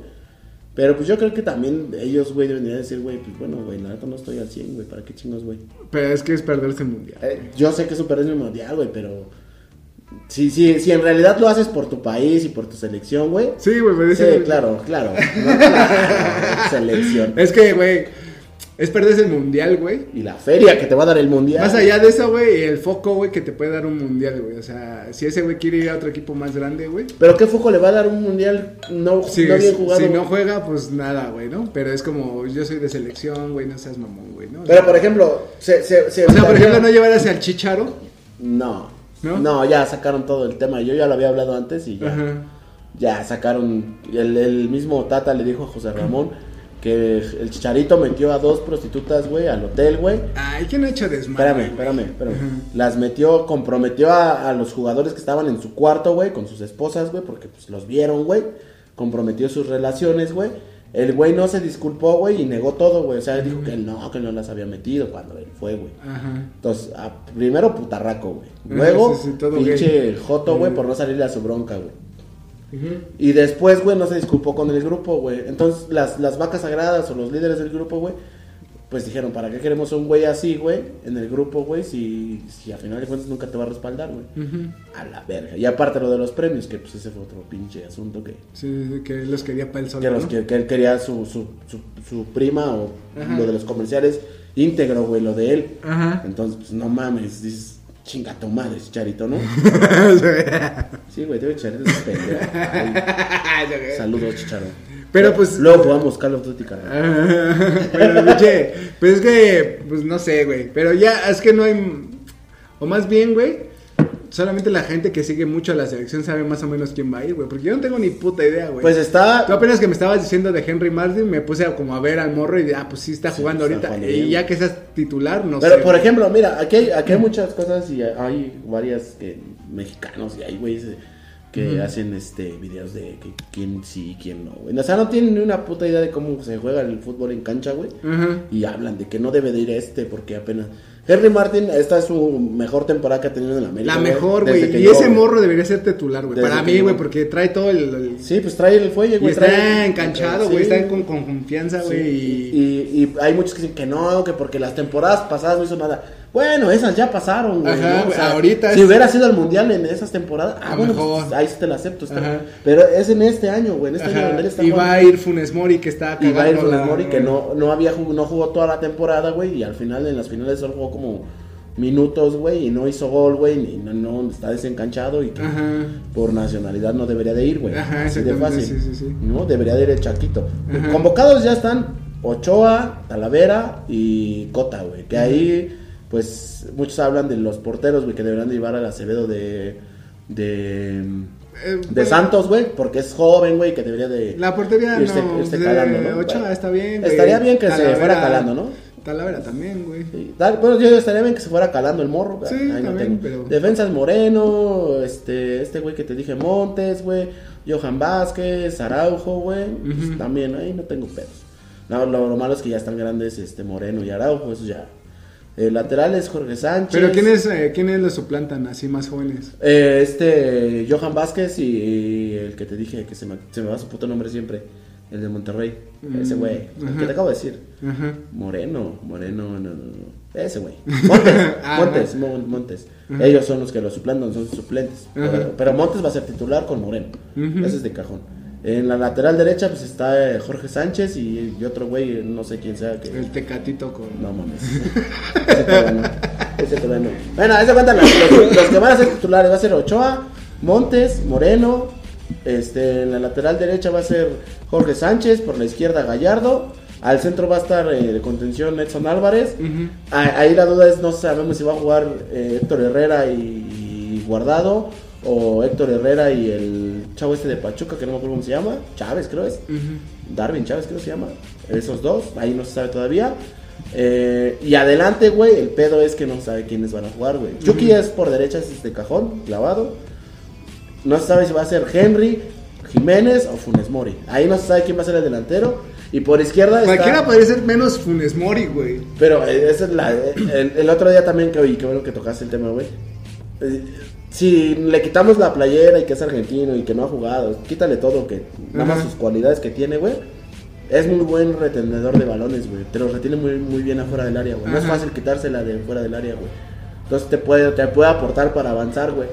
Pero pues yo creo que también ellos, güey, deberían decir, güey, pues bueno, güey, la neta no estoy al 100, güey, ¿para qué chingos, güey?
Pero es que es perderse el mundial.
Eh, yo sé que es un perder mundial, güey, pero si, si, si en realidad lo haces por tu país y por tu selección, güey.
Sí, güey, pero
Sí,
ese-
claro, claro. No, claro, selección. [laughs]
Es que, güey, es perderse el mundial, güey.
Y la feria que te va a dar el mundial.
Más allá de eso, güey, el foco, güey, que te puede dar un mundial, güey. O sea, si ese güey quiere ir a otro equipo más grande, güey.
Pero qué foco le va a dar un mundial no,
Si,
no bien jugado.
si no juega, pues nada, güey, ¿no? Pero es como, yo soy de selección, güey, no seas mamón, güey, ¿no?
Pero
sea,
por ejemplo, se, se, se
o sea, por ejemplo, no llevar hacia el chicharo.
No.
¿No?
¿No? ya sacaron todo el tema. Yo ya lo había hablado antes y ya.
Ajá.
Ya sacaron. El, el mismo Tata le dijo a José [clears throat] Ramón que el chicharito metió a dos prostitutas, güey, al hotel, güey.
Ay, ¿quién ha hecho desmadre?
Espérame, espérame, espérame. Las metió, comprometió a, a los jugadores que estaban en su cuarto, güey, con sus esposas, güey, porque pues los vieron, güey. Comprometió sus relaciones, güey. El güey no se disculpó, güey, y negó todo, güey. O sea, dijo que él no, que no las había metido cuando él fue, güey.
Ajá.
Entonces, a- primero putarraco, güey. Luego,
sí, sí, todo
pinche
gay.
joto, güey, por no salirle a su bronca, güey. Y después, güey, no se disculpó con el grupo, güey. Entonces, las, las vacas sagradas o los líderes del grupo, güey, pues dijeron, ¿para qué queremos un güey así, güey, en el grupo, güey, si, si a final de cuentas nunca te va a respaldar, güey? A la verga. Y aparte lo de los premios, que pues ese fue otro pinche asunto que,
Sí, que él los quería para él solo.
que, que, que él quería su, su, su, su prima o
Ajá.
lo de los comerciales íntegro, güey, lo de él.
Ajá.
Entonces, pues no mames, dices, chinga tu madre, Chicharito, ¿no? [laughs] Sí, güey, debe Chicharito es pendejo. Saludos, Chicharo.
Pero pues.
Luego jugamos Call of Duty, carnal. [laughs]
Pero, pinche, pues es que, pues no sé, güey. Pero ya, es que no hay. O más bien, güey. Solamente la gente que sigue mucho a la selección sabe más o menos quién va a ir, güey. Porque yo no tengo ni puta idea, güey.
Pues está.
Tú apenas que me estabas diciendo de Henry Martin, me puse a como a ver al morro y de, ah, pues sí está
Sí,
jugando
está
ahorita.
jugando
y ya que seas titular, no
Pero
sé.
por
güey.
ejemplo, mira, aquí hay, aquí hay muchas cosas y hay varias que mexicanos y hay güeyes que hacen este videos de que quién sí y quién no, güey. O sea, no tienen ni una puta idea de cómo se juega el fútbol en cancha, güey. Y hablan de que no debe de ir este porque apenas... Henry Martin, esta es su mejor temporada que ha tenido en la América.
La mejor, güey. Y ese morro debería ser titular, güey. Para mí, güey, porque trae todo el. el-
Sí, pues trae el fuelle, güey.
está
trae-
enganchado, güey.
Sí.
Está con, con confianza,
Sí,
güey.
y,
y...
y hay muchos que dicen que no, que porque las temporadas pasadas no hizo nada. Bueno, esas ya pasaron, güey.
Ajá,
¿no?
güey, ahorita
Si
es-
hubiera sido el mundial en esas temporadas, ah,
A
bueno,
mejor.
pues, ahí sí te la acepto. está-. Pero es en este año, güey. En este
Ajá,
año está
y va a ir Funes Mori, que está
Y va a ir Funes Mori, que no, no había no jugó toda la temporada, güey. Y al final, en las finales, solo jugó como minutos, güey. Y no hizo gol, güey. Y no, no, está desencanchado. Y que
Ajá.
por nacionalidad no debería de ir, güey.
Ajá,
Así de fácil.
sí, sí, sí.
No, debería de ir el Chaquito.
Ajá.
Convocados ya están Ochoa, Talavera y Cota, güey. Que ahí, pues, muchos hablan de los porteros, güey, que deberían de llevar al Acevedo de... De,
Eh,
de
bueno,
Santos, güey, porque es joven, güey, que debería de...
La portería
irse-
no.
irse
de
calando, ¿no?
Ochoa está bien, güey.
estaría bien que se fuera calando, ¿no?
Talavera también, güey.
Sí, bueno, yo estaría bien que se fuera calando el morro.
Sí,
ahí
también,
tengo.
pero-
Defensas Moreno, este, este güey que te dije Montes, güey, Johan Vázquez, Araujo, güey, pues, también ahí no tengo pedos. No, lo, lo malo es que ya están grandes, este, Moreno y Araujo, eso ya. El lateral es Jorge Sánchez.
Pero ¿quiénes, eh, ¿quiénes los suplantan así más jóvenes?
Eh, este, Johan Vázquez y el que te dije que se me, se me va su puto nombre siempre, el de Monterrey, ese güey, el
Ajá.
que te acabo de decir. Moreno, Moreno, no, no, no. Ese güey. Montes, [laughs]
Ah,
Montes, Montes.
Ajá.
Ellos son los que lo suplantan, son sus suplentes. Pero, pero Montes va a ser titular con Moreno. Ese es de cajón. En la lateral derecha, pues está eh, Jorge Sánchez y, y otro güey, no sé quién sea. Que...
El tecatito con.
No mames. ese todavía no. Ese todavía no. Bueno, ese cuenta los, los- los que van a ser titulares. Va a ser Ochoa, Montes, Moreno. Este, en la lateral derecha va a ser Jorge Sánchez. Por la izquierda Gallardo. Al centro va a estar eh, de contención Edson Álvarez. Ah, Ahí la duda es, no sabemos si va a jugar eh, Héctor Herrera y, y Guardado. O Héctor Herrera y el chavo este de Pachuca, que no me acuerdo cómo se llama. Chávez, creo es. Darwin Chávez, creo que se llama. Esos dos, ahí no se sabe todavía. Eh, y adelante, güey, el pedo es que no se sabe quiénes van a jugar, güey. Chucky es por derecha, es de cajón, clavado. No se sabe si va a ser Henry, Jiménez o Funes Mori. Ahí no se sabe quién va a ser el delantero. Y por izquierda está...
Cualquiera podría ser menos Funes Mori, güey.
Pero eh, esa es la, el, el otro día también que oí, qué bueno que tocaste el tema, güey. Si le quitamos la playera y que es argentino y que no ha jugado, quítale todo, que nada más sus cualidades que tiene, güey. Es muy buen retenedor de balones, güey. Te los retiene muy, muy bien afuera del área, güey. No es fácil quitársela de fuera del área, güey. Entonces te puede, te puede aportar para avanzar, güey.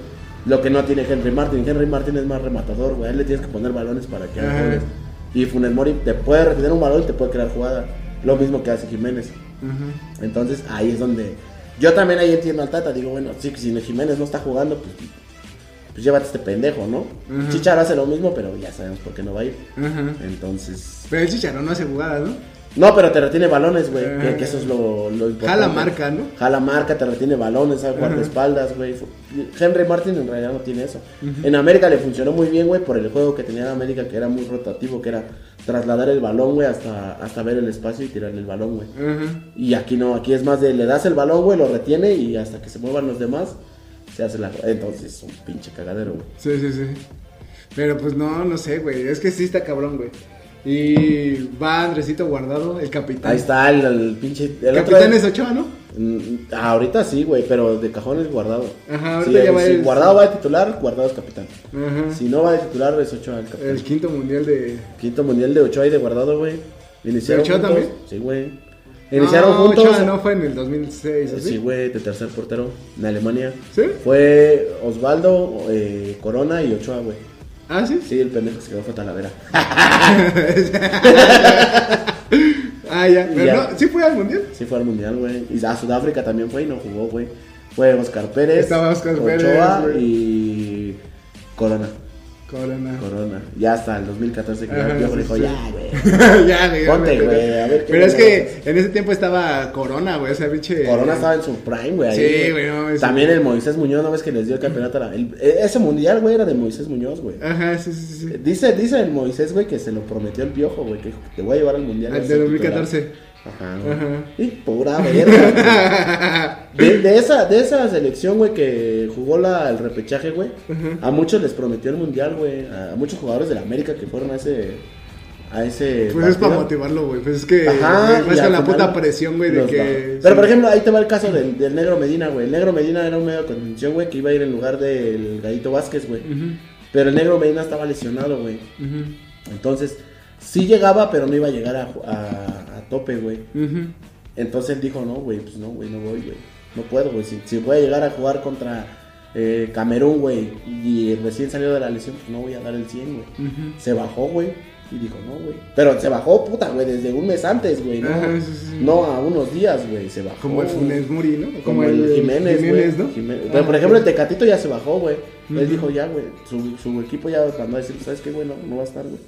Lo que no tiene Henry Martin. Henry Martin es más rematador, güey. A él le tienes que poner balones para que haga goles. Y Funes Mori te puede retener un balón y te puede crear jugada. Lo mismo que hace Jiménez.
Ajá.
Entonces ahí es donde yo también ahí entiendo al Tata. Digo, bueno, sí, si Jiménez no está jugando, pues, pues llévate este pendejo, ¿no?
Ujú.
Chichar hace lo mismo, pero ya sabemos por qué no va a ir. Entonces,
Pero el Chicharro no hace jugadas, ¿no?
No, pero te retiene balones, güey.
Ajá.
Que, que eso es lo, lo importante.
Jala marca, ¿no?
Jala marca, te retiene balones, guardaespaldas, güey. Henry Martin en realidad no tiene eso. En América le funcionó muy bien, güey, por el juego que tenía en América, que era muy rotativo, que era trasladar el balón, güey, hasta, hasta ver el espacio y tirarle el balón, güey.
Ajá.
Y aquí no, aquí es más de le das el balón, güey, lo retiene y hasta que se muevan los demás, se hace la. Entonces es un pinche cagadero, güey.
Sí, sí, sí. Pero pues no, no sé, güey. Es que sí está cabrón, güey. Y va Andresito Guardado, el capitán.
Ahí está el, el pinche. El
capitán es Ochoa, ¿no?
Mm, ahorita sí, güey, pero de cajón es guardado.
Ajá, ahorita
Sí,
ya va
si
el-
guardado va de titular, guardado es capitán.
Ajá.
Si no va de titular, es Ochoa el capitán.
El quinto mundial de.
Quinto mundial de Ochoa y de guardado, güey. Iniciaron
¿De Ochoa
juntos.
también?
Sí, güey. Iniciaron
no,
juntos.
Ochoa no fue en el 2006, ¿o
Sí, güey, de tercer portero en Alemania.
¿Sí?
Fue Osvaldo, eh, Corona y Ochoa, güey.
Ah, sí.
Sí, el pendejo que se quedó fue Talavera. [laughs]
Ah, ya. Pero
Ya.
no, sí fue al mundial.
Sí fue al mundial, güey. Y a Sudáfrica también fue y no jugó, güey. Fue Oscar Pérez.
Estaba
Ochoa
Pérez,
y Corona.
Corona.
Corona. Ya hasta el 2014 que
Ajá, sí,
dijo,
sí.
ya, güey. [laughs]
ya, güey.
Ponte, güey, a ver qué
Pero es que en ese tiempo estaba Corona, güey. O sea, pinche.
Corona estaba en su prime, güey.
Sí, güey, no,
También el Moisés Muñoz, ¿no ves que les dio el campeonato? a la- el- e- ese mundial, güey, era de Moisés Muñoz, güey.
Ajá, sí, sí, sí.
Dice, dice el Moisés, güey, que se lo prometió el piojo, güey, que dijo, te voy a llevar al mundial.
Al de
ser
2014.
titular". Ajá.
Ajá.
Y pura verga. de, de esa, de esa selección, güey, que jugó la, el repechaje, güey, a muchos les prometió el mundial, güey. A muchos jugadores de la América que fueron a ese. A ese
Pues es para motivarlo, güey. Pues es que.
Ajá,
con la puta presión, güey, de que.
Pero
sí.
por ejemplo, ahí te va el caso del, del Negro Medina, güey. El Negro Medina era un medio de contención, güey, que iba a ir en lugar del Gallito Vázquez, güey. Pero el Negro Medina estaba lesionado, güey. Entonces, sí llegaba, pero no iba a llegar a tope, güey. Entonces él dijo, no, güey, pues no, güey, no voy, güey. No puedo, güey. Si, si voy a llegar a jugar contra eh, Camerún, güey, y recién salió de la lesión, pues no voy a dar el 100, güey. Se bajó, güey. Y dijo, no, güey. Pero se bajó, puta, güey, desde un mes antes, güey, ¿no?
Ajá, sí, sí, sí.
No a unos días, güey, se bajó.
Como el Funes Muri, ¿no?
Como, el, Jiménez,
Jiménez,
güey.
¿no?
Jiménez.
Ah,
Pero, por ejemplo, el Tecatito ya se bajó, güey. Él dijo, ya, güey, su, su equipo ya mandó a decir, ¿sabes qué, güey? No, no va a estar, güey.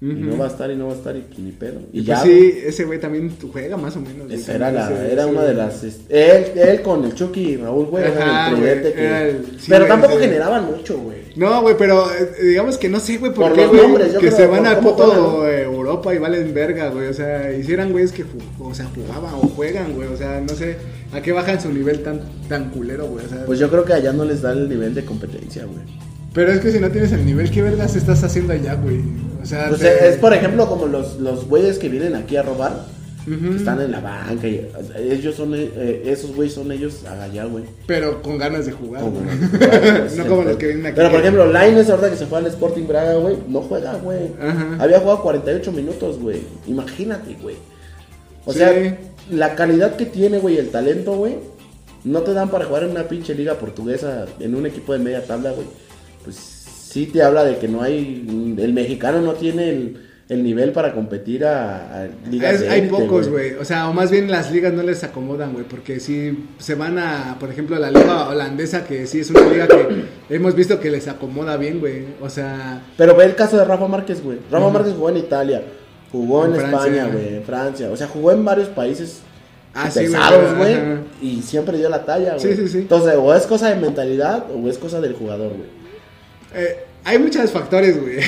Y no va a estar, y no va a estar, y pues ni pedo. Y,
Y
ya,
pues
güey.
sí, ese güey también juega más o menos. güey,
Esa era, la,
ese-
era
ese-
una de las. este, Él, él con el Chucky y Raúl, güey,
Ajá,
el
güey,
que.
era el- sí,
pero
güey,
tampoco generaban mucho, güey.
No, güey, pero eh, digamos que no sé, güey, por,
Por
qué,
los
güey,
nombres, yo
que
creo,
se van a puto eh, Europa y valen verga, güey. O sea, hicieran güeyes que o sea, jugaban o juegan, güey. O sea, no sé a qué bajan su nivel tan, tan culero, güey. O sea,
Pues yo creo que allá no les da el nivel de competencia, güey.
Pero es que si no tienes el nivel, ¿qué vergas estás haciendo allá, güey? O sea,
Pues
te-
es por ejemplo como los, los güeyes que vienen aquí a robar, que están en la banca. Y, ellos son, eh, esos güeyes son ellos allá, güey.
Pero con ganas de jugar. [laughs] No como los que vienen aquí.
Pero por ejemplo, Lainez ahorita que se fue al Sporting Braga, güey, no juega, güey.
Ajá.
Había jugado 48 minutos, güey. Imagínate, güey. O
Sí.
sea, la calidad que tiene, güey, el talento, güey, no te dan para jugar en una pinche liga portuguesa, en un equipo de media tabla, güey. Pues sí te habla de que no hay, el mexicano no tiene el, el nivel para competir a, a ligas
Es-
de
hay
élite,
pocos, güey. O sea, o más bien las ligas no les acomodan, güey. Porque si se van a, por ejemplo, a la liga holandesa, que sí es una liga que [coughs] hemos visto que les acomoda bien, güey. O sea,
Pero ve el caso de Rafa Márquez, güey. Rafa Márquez jugó en Italia, jugó en. España, güey, en Francia. O sea, jugó en varios países
Ah,
pesados, güey. y siempre dio la talla, güey.
Sí, sí, sí.
Entonces, o es cosa de mentalidad o es cosa del jugador, güey.
Eh, hay muchos factores, güey.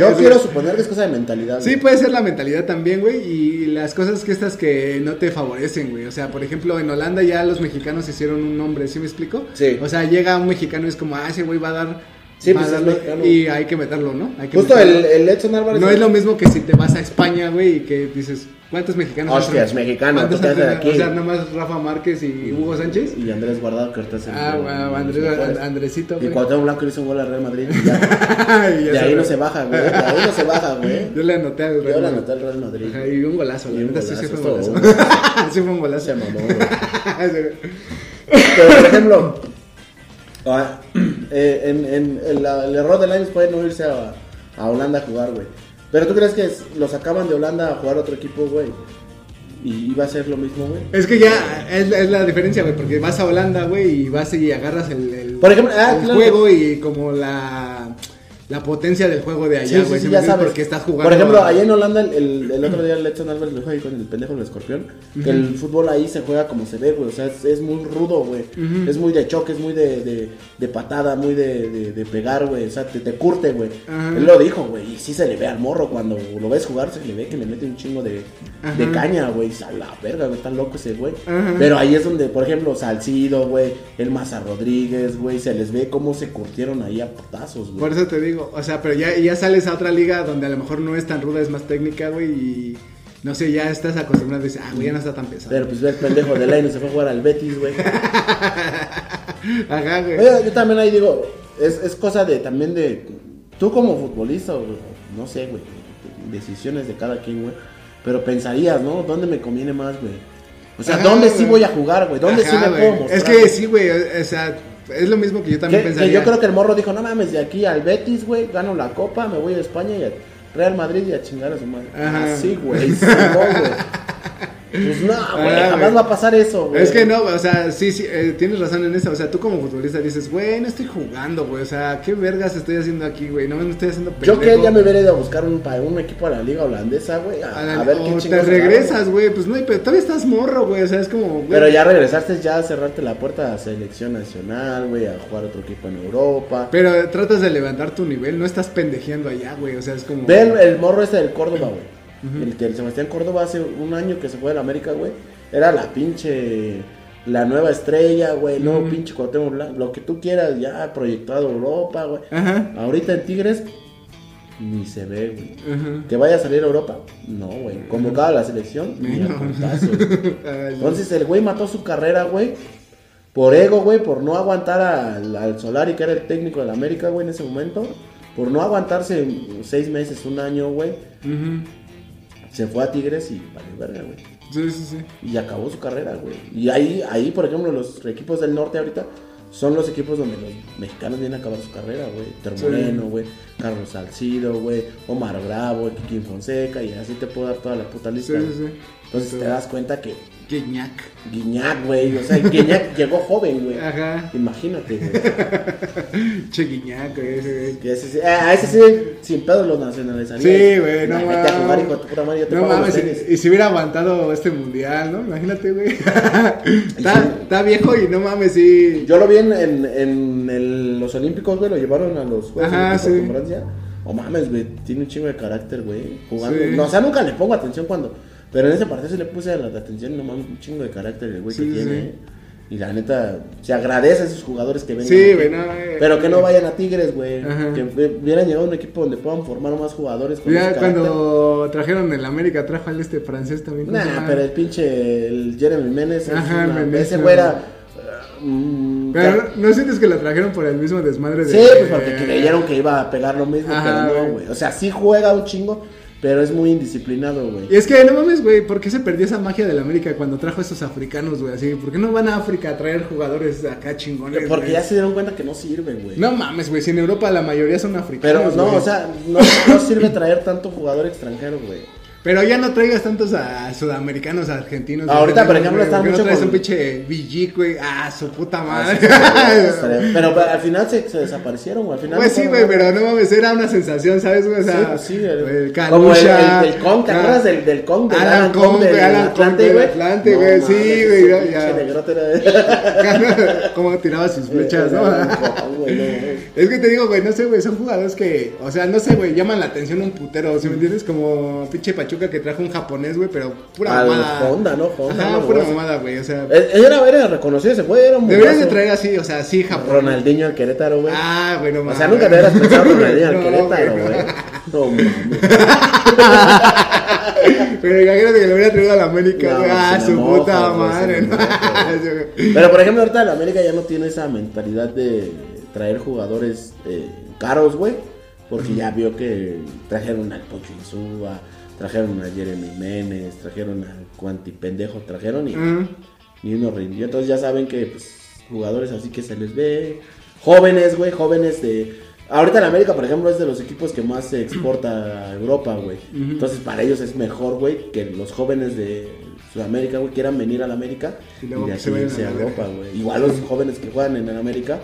Yo [laughs] quiero suponer que es cosa de mentalidad.
Sí,
güey.
puede ser la mentalidad también, güey, y las cosas que estas que no te favorecen, güey. O sea, por ejemplo, en Holanda ya los mexicanos hicieron un nombre, ¿sí me explico?
Sí.
O sea, llega un mexicano y es como, ah, ese güey va a dar...
Sí,
va
pues
a darle- y hay que meterlo, ¿no? Hay que
Justo
meterlo.
el, el Edson Álvarez.
No es lo mismo que si te vas a España, güey, y que dices, ¿cuántos mexicanos?
Hostias,
entran?
mexicano,
¿Cuántos entran?
aquí.
O sea, nomás Rafa Márquez y Hugo Sánchez.
Y Andrés Guardado, que ahorita.
Ah,
el-
Andrés,
mejores.
Andresito,
Y. Cuauhtémoc Blanco le hizo un gol al Real Madrid. y ya. [laughs]
Y ya
de ahí no se baja, güey. De ahí no se baja, güey.
Yo le anoté al
Yo
Real
le
Madrid.
anoté al Real Madrid.
Ajá, y un golazo, la neta sí, fue un
golazo, [laughs]
sí fue un golazo.
Se mamó, güey. [laughs] Pero, por ejemplo, ah, eh, en, el error de Lions fue no irse a, a Holanda a jugar, güey. Pero tú crees que los sacaban de Holanda a jugar a otro equipo, güey. Y iba a ser lo mismo, güey.
Es que ya es, es la diferencia, güey, porque vas a Holanda, güey, y vas y agarras el, el-
Por ejemplo, ah,
el
claro.
juego y como la, la potencia del juego de
Sí,
allá,
sí,
güey,
sí,
¿sí
sabes.
porque estás jugando.
Por ejemplo, allá en Holanda, el, el, el otro día el Edson Álvarez lo dijo ahí con el pendejo del escorpión. Que el fútbol ahí se juega como se ve, güey. O sea, es, es muy rudo, güey. Es muy de choque, es muy de, de, de patada, muy de, de, de pegar, güey. O sea, te, te curte, güey. Él lo dijo, güey. Y sí se le ve al morro cuando lo ves jugar, se le ve que le mete un chingo de, de caña, güey. A la verga, güey. Está loco ese, güey. Pero ahí es donde, por ejemplo, Salcido, güey. El Maza Rodríguez, güey. Se les ve cómo se curtieron ahí a potazos, güey.
Por eso te digo, o sea, pero ya, ya sales a otra liga donde a lo mejor no es tan ruda, es más técnica, güey, y no sé, ya estás acostumbrado y dices, ah, güey, ya no está tan pesado.
Pero pues ve el pendejo de Lainez se fue a jugar al Betis, güey. [laughs]
Ajá, güey.
Oye, yo también ahí digo, es, es cosa de también de tú como futbolista, o no sé, güey, decisiones de cada quien, güey. Pero pensarías, ¿no? ¿Dónde me conviene más, güey? O sea,
Ajá,
¿dónde sí voy a jugar, güey? ¿Dónde sí
Ajá,
me
güey.
puedo mostrar?
Es que sí, güey, o sea, es lo mismo que yo también
Que, que
pensaría.
yo creo que el morro dijo, no mames, de aquí al Betis, güey, gano la copa, me voy a España y a Real Madrid y a chingar a su madre.
Ajá.
Ah, sí, güey, [laughs] güey. Pues no, güey,
Ah,
jamás
güey.
va a pasar eso, güey.
Es que no, o sea, sí, sí, eh, tienes razón en eso. O sea, tú como futbolista dices, güey, no estoy jugando, güey. O sea, ¿qué vergas estoy haciendo aquí, güey? No me estoy haciendo
Yo que
pendejo.
ya me hubiera ido a buscar un, un equipo a la liga holandesa, güey, a,
A
a ver qué
te
chingados
regresas, güey. Pues no, pero todavía estás morro, güey. O sea, es como, güey.
Pero ya regresaste ya a cerrarte la puerta a selección nacional, güey, a jugar otro equipo en Europa.
Pero tratas de levantar tu nivel, no estás pendejeando allá, güey. O sea, es como.
Ve el, el morro este del Córdoba, güey. El que el Sebastián Córdoba hace un año que se fue de la América, güey. Era la pinche. La nueva estrella, güey. No, pinche Cuauhtémoc Blanco. Lo que tú quieras, ya proyectado Europa, güey.
Ajá.
Ahorita en Tigres, ni se ve, güey. Que vaya a salir a Europa, no, güey. Convocado a la selección, ni a [laughs] Entonces el güey mató su carrera, güey. Por ego, güey, por no aguantar al, al Solari, que era el técnico de la América, güey, en ese momento. Por no aguantarse seis meses, un año, güey.
Ujú.
Se fue a Tigres y vale verga, güey.
Sí, sí, sí.
Y acabó su carrera, güey. Y ahí, ahí, por ejemplo, los equipos del norte ahorita son los equipos donde los mexicanos vienen a acabar su carrera, güey. Ter
Sí.
Moreno, güey. Carlos Salcido, güey. Omar Bravo, Kikín Fonseca. Y así te puedo dar toda la puta
Sí,
lista.
sí,
güey.
sí.
Entonces te das cuenta que
Guiñac.
Guiñac, güey. O sea, Guiñac [laughs] llegó joven, güey.
Ajá.
Imagínate, güey. [laughs]
Che Guiñac, güey. Ese,
sí- a ese sí, sin pedo los nacionalizaría.
Sí, güey, no
a jugar,
mames.
hijo de tu puta madre, yo te
No mames, y, si hubiera aguantado este mundial, ¿no? Imagínate, güey. [laughs] está, está viejo y no mames, sí.
Yo lo vi en, en, en el- los Olímpicos, güey, lo llevaron a los Juegos
Ajá,
Olímpicos
sí.
Francia. Oh mames, güey, tiene un chingo de carácter, güey, jugando.
Sí.
No, o sea, nunca le pongo atención cuando... Pero en ese partido sí le puse la atención, no mames, un chingo de carácter el güey
Sí,
que
sí,
tiene. eh. Y la neta, se agradece a esos jugadores que vengan.
Sí, no, eh,
Pero que no vayan a Tigres, güey. Que hubieran llegado a un equipo donde puedan formar más jugadores con
Ya cuando trajeron el América, trajo al este francés también. ¿cómo se
Nah,
llama?
pero el pinche el Jeremy Menes, es
Ajá,
una-
Menez,
ese
no.
güey era... mm,
Pero ¿no, no sientes que lo trajeron por el mismo desmadre de.
Sí, pues porque creyeron que iba a pegar lo mismo,
Ajá,
pero no,
güey.
O sea, sí juega un chingo, pero es muy indisciplinado, güey.
Y es que no mames, güey, ¿por qué se perdió esa magia del América cuando trajo a esos africanos, güey? Así, ¿por qué no van a África a traer jugadores acá chingones?
Porque ya se dieron cuenta que no sirve, güey.
No mames, güey, si en Europa la mayoría son africanos.
Pero no, o sea, no, no sirve traer tanto jugador extranjero, güey.
Pero ya no traigas tantos a sudamericanos, a argentinos.
Ahorita,
güey,
por ejemplo, están
¿por qué
mucho
no traes
con-
un pinche Villic, güey? Ah, su puta madre. [laughs]
Pero, pero al final se, se desaparecieron, güey. Al final
Pues
no
sí, güey, pero no mames, era una sensación, ¿sabes, güey? O sea,
Sí, pues sí, el-
el
como el,
Calusha,
el, del Kong, ¿te
ah,
acuerdas del, del Kong? Del
Alan Kong,
del
güey, Alan Kong
Atlante,
del? Atlante, güey, sí,
mames,
güey, ya- ya. [laughs] Cómo tiraba sus [laughs] flechas, ¿no?
No.
Es que te digo, güey, no sé, güey, son jugadores que, o sea, no sé, güey, llaman la atención un putero, ¿sí me entiendes? Como pinche Pachuca que trajo un japonés, güey, pero pura
Al
mamada.
Honda, ¿no? Honda,
Ajá,
no,
pura mamada, güey, o sea,
Eh, Era, era reconocido ese güey, era un
deberías de traer así, o sea, sí, Japón.
Ronaldinho al Querétaro, güey.
Ah, güey, no
o
mames.
sea, nunca te hubieras pensado [laughs] Ronaldinho al Querétaro,
güey.
No [laughs] mames.
Pero imagínate que lo hubiera traído a la América,
No,
güey. ah, su
moja,
puta madre, ¿no? [laughs]
Pero por ejemplo, ahorita la América ya no tiene esa mentalidad de traer jugadores eh, caros, güey. Porque ya vio que trajeron al Pocho Insúa, trajeron a Jeremy Menes, trajeron al Cuanti Pendejo, trajeron y
Ujú.
ni uno rindió. Entonces ya saben que pues, jugadores así que se les ve. Jóvenes, güey, jóvenes de... Ahorita la América, por ejemplo, es de los equipos que más se exporta a Europa, güey. Entonces para ellos es mejor, güey, que los jóvenes de Sudamérica, güey, quieran venir a la América
Y
y, de
se
aquí irse
a
a Europa, güey. Igual los jóvenes que juegan en el América,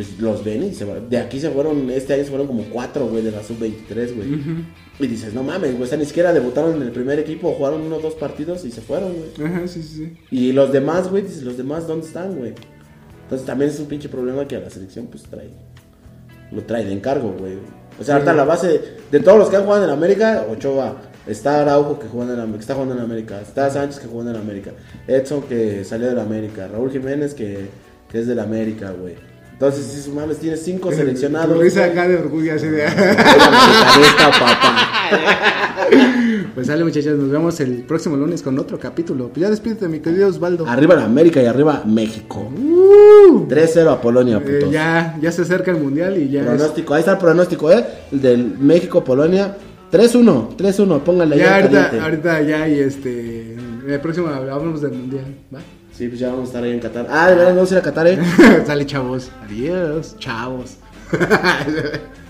pues los ven y se. De aquí se fueron, este año se fueron como cuatro, güey, de la sub-23, güey. Y dices, no mames, güey, o sea, ni siquiera debutaron en el primer equipo, jugaron uno o dos partidos y se fueron, güey.
Ajá, sí, sí, sí.
Y los demás, güey, dices, los demás, ¿dónde están, güey? Entonces también es un pinche problema que a la selección, pues trae. Lo trae de encargo, güey. O sea, ahorita la base de todos los que han jugado en América, Ochoa, está Araujo que, juega en que está jugando en América, está Sánchez que juega en América, Edson que salió de la América, Raúl Jiménez que, que es de la América, güey. Entonces, si su mames, tiene cinco seleccionados. Güey.
acá de orgullo, así de. [laughs]
Americanista, papá. [laughs]
Pues sale, muchachos, nos vemos el próximo lunes con otro capítulo. Pues ya despídete, mi querido Osvaldo.
Arriba la América y arriba México. 3-0 a Polonia,
Uh. Eh, ya, ya se acerca el mundial y ya. es-
Pronóstico, ahí está el pronóstico, ¿eh? El del México-Polonia. 3-1, 3-1, póngale
Ya
ya
ahorita, ahorita ya y este. En el próximo hablamos del mundial. ¿Va?
Sí, pues ya vamos a estar ahí en Qatar. Ah, de verdad, vamos a ir a Qatar, eh. [laughs]
Sale chavos. Adiós, chavos. [laughs]